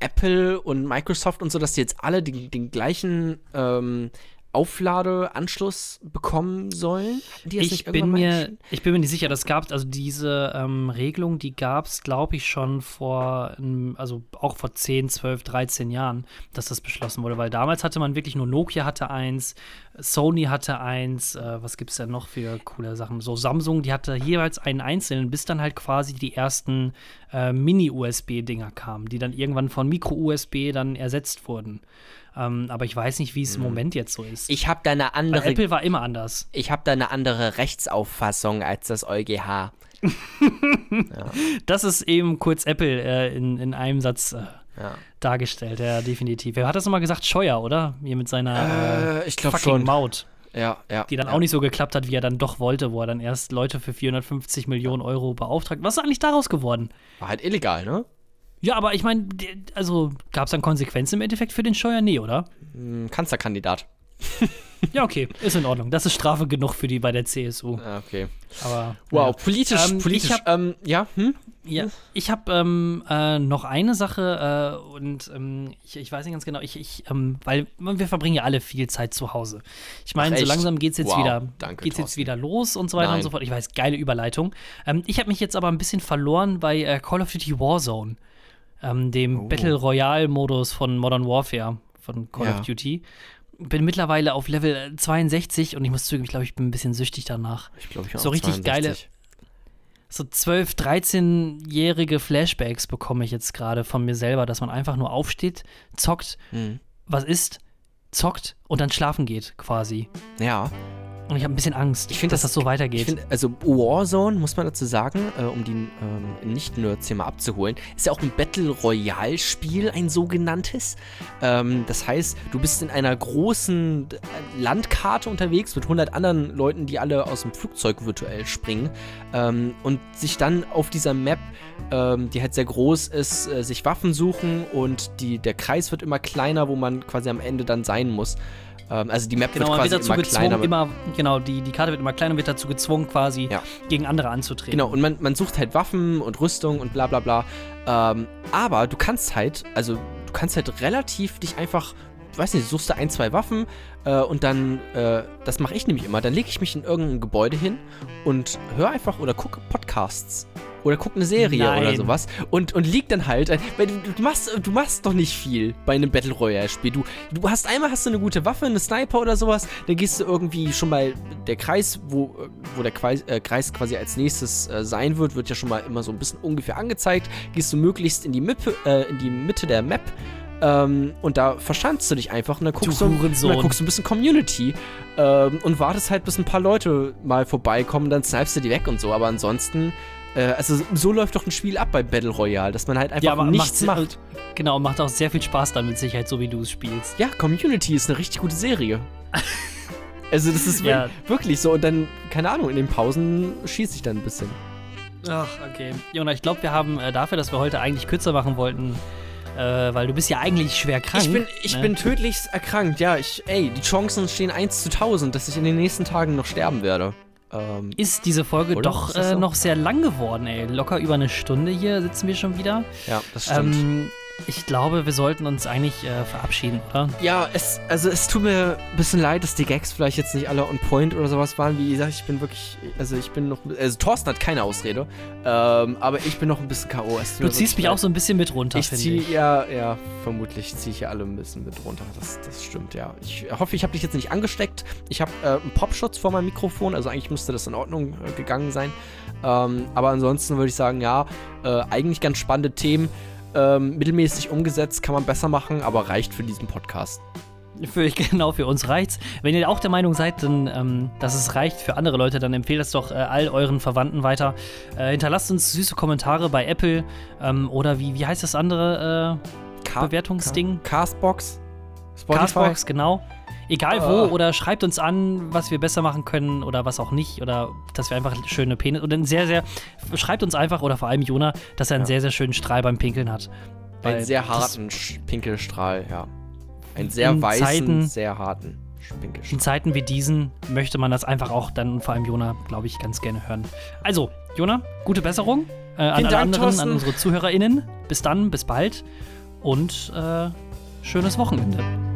Apple und Microsoft und so, dass die jetzt alle die, den gleichen ähm, Aufladeanschluss bekommen sollen? ich, bin mir, ich bin mir nicht sicher, das gab also diese ähm, Regelung, die gab es, glaube ich, schon vor, also auch vor 10, 12, 13 Jahren, dass das beschlossen wurde, weil damals hatte man wirklich nur Nokia hatte eins, Sony hatte eins, äh, was gibt es denn noch für coole Sachen? So Samsung, die hatte jeweils einen einzelnen, bis dann halt quasi die ersten äh, Mini-USB-Dinger kamen, die dann irgendwann von Micro-USB dann ersetzt wurden. Ähm, aber ich weiß nicht, wie es im hm. Moment jetzt so ist. Ich habe da eine andere. Weil Apple war immer anders. Ich habe da eine andere Rechtsauffassung als das EuGH. ja. Das ist eben kurz Apple äh, in, in einem Satz äh, ja. dargestellt, ja, definitiv. Wer hat das nochmal gesagt? Scheuer, oder? Hier mit seiner äh, ich fucking schon. Maut. Ja, ja. Die dann ja. auch nicht so geklappt hat, wie er dann doch wollte, wo er dann erst Leute für 450 Millionen Euro beauftragt. Was ist eigentlich daraus geworden? War halt illegal, ne? Ja, aber ich meine, also gab es dann Konsequenzen im Endeffekt für den Scheuer? Nee, oder? Hm, Kanzlerkandidat. ja, okay, ist in Ordnung. Das ist Strafe genug für die bei der CSU. Ah, okay. Aber, wow, ja. politisch, ähm, politisch, hab, ähm, ja, hm? Ja, ich habe ähm, äh, noch eine Sache äh, und ähm, ich, ich, weiß nicht ganz genau, ich, ich ähm, weil wir verbringen ja alle viel Zeit zu Hause. Ich meine, so langsam geht es jetzt, wow. wieder, geht's jetzt wieder los und so weiter Nein. und so fort. Ich weiß, geile Überleitung. Ähm, ich habe mich jetzt aber ein bisschen verloren bei äh, Call of Duty Warzone ähm, dem oh. Battle Royale-Modus von Modern Warfare von Call ja. of Duty. Bin mittlerweile auf Level 62 und ich muss zugeben, ich glaube, ich bin ein bisschen süchtig danach. Ich glaube, ich auch. So richtig 62. geile. So 12, 13-jährige Flashbacks bekomme ich jetzt gerade von mir selber, dass man einfach nur aufsteht, zockt, mhm. was isst, zockt und dann schlafen geht, quasi. Ja. Und ich habe ein bisschen Angst, ich find, dass das, das so weitergeht. Find, also Warzone, muss man dazu sagen, äh, um die ähm, Nicht-Nerds hier mal abzuholen, ist ja auch ein Battle Royale-Spiel, ein sogenanntes. Ähm, das heißt, du bist in einer großen äh, Landkarte unterwegs mit 100 anderen Leuten, die alle aus dem Flugzeug virtuell springen ähm, und sich dann auf dieser Map, ähm, die halt sehr groß ist, äh, sich Waffen suchen und die, der Kreis wird immer kleiner, wo man quasi am Ende dann sein muss. Ähm, also die Map genau, wird quasi wird dazu immer gezwungen, kleiner. Immer, genau, die, die Karte wird immer kleiner und wird dazu gezwungen, quasi ja. gegen andere anzutreten. Genau, und man, man sucht halt Waffen und Rüstung und bla bla bla. Ähm, aber du kannst halt, also du kannst halt relativ dich einfach weiß nicht, suchst du ein, zwei Waffen äh, und dann, äh, das mache ich nämlich immer, dann lege ich mich in irgendein Gebäude hin und höre einfach oder gucke Podcasts oder guck eine Serie Nein. oder sowas und, und liegt dann halt, weil du, machst, du machst doch nicht viel bei einem Battle Royale Spiel. Du, du hast einmal hast du eine gute Waffe, eine Sniper oder sowas, dann gehst du irgendwie schon mal der Kreis, wo, wo der Kreis, äh, Kreis quasi als nächstes äh, sein wird, wird ja schon mal immer so ein bisschen ungefähr angezeigt. Gehst du möglichst in die, Mippe, äh, in die Mitte der Map ähm, und da verschanzt du dich einfach und dann guckst, du, du, und dann guckst du ein bisschen Community ähm, und wartest halt, bis ein paar Leute mal vorbeikommen, dann snipest du die weg und so. Aber ansonsten äh, also so läuft doch ein Spiel ab bei Battle Royale, dass man halt einfach ja, nichts macht, macht. Genau, macht auch sehr viel Spaß dann mit Sicherheit, so wie du es spielst. Ja, Community ist eine richtig gute Serie. also das ist ja. wirklich so. Und dann, keine Ahnung, in den Pausen schieße ich dann ein bisschen. Ach, okay. Jona, ich glaube, wir haben äh, dafür, dass wir heute eigentlich kürzer machen wollten, äh, weil du bist ja eigentlich schwer krank. Ich bin, ich ne? bin tödlichst erkrankt, ja. Ich, ey, die Chancen stehen 1 zu 1000, dass ich in den nächsten Tagen noch sterben werde. Ähm, ist diese Folge doch äh, so? noch sehr lang geworden, ey. Locker über eine Stunde hier sitzen wir schon wieder. Ja, das stimmt. Ähm, ich glaube, wir sollten uns eigentlich äh, verabschieden, oder? Ja, es, also es tut mir ein bisschen leid, dass die Gags vielleicht jetzt nicht alle on point oder sowas waren. Wie gesagt, ich bin wirklich, also ich bin noch, also Thorsten hat keine Ausrede, ähm, aber ich bin noch ein bisschen K.O. Du ziehst mich leid. auch so ein bisschen mit runter, ich zieh, ich. Ja, ja, vermutlich ziehe ich hier alle ein bisschen mit runter. Das, das stimmt, ja. Ich hoffe, ich habe dich jetzt nicht angesteckt. Ich habe äh, einen Popschutz vor meinem Mikrofon, also eigentlich müsste das in Ordnung äh, gegangen sein. Ähm, aber ansonsten würde ich sagen, ja, äh, eigentlich ganz spannende Themen ähm, mittelmäßig umgesetzt, kann man besser machen, aber reicht für diesen Podcast. Für, genau, für uns reicht's. Wenn ihr auch der Meinung seid, dann, ähm, dass es reicht für andere Leute, dann empfehlt es doch äh, all euren Verwandten weiter. Äh, hinterlasst uns süße Kommentare bei Apple ähm, oder wie, wie heißt das andere äh, Bewertungsding? Castbox? Spotify? Castbox, genau. Egal wo, uh. oder schreibt uns an, was wir besser machen können oder was auch nicht. Oder dass wir einfach schöne Penis. Oder sehr, sehr. Schreibt uns einfach, oder vor allem Jona, dass er einen ja. sehr, sehr schönen Strahl beim Pinkeln hat. Einen sehr harten Pinkelstrahl, ja. Einen sehr weißen, Zeiten, sehr harten Pinkelstrahl. In Zeiten wie diesen möchte man das einfach auch dann, vor allem Jona, glaube ich, ganz gerne hören. Also, Jona, gute Besserung äh, an alle anderen, Thorsten. an unsere ZuhörerInnen. Bis dann, bis bald und äh, schönes Wochenende.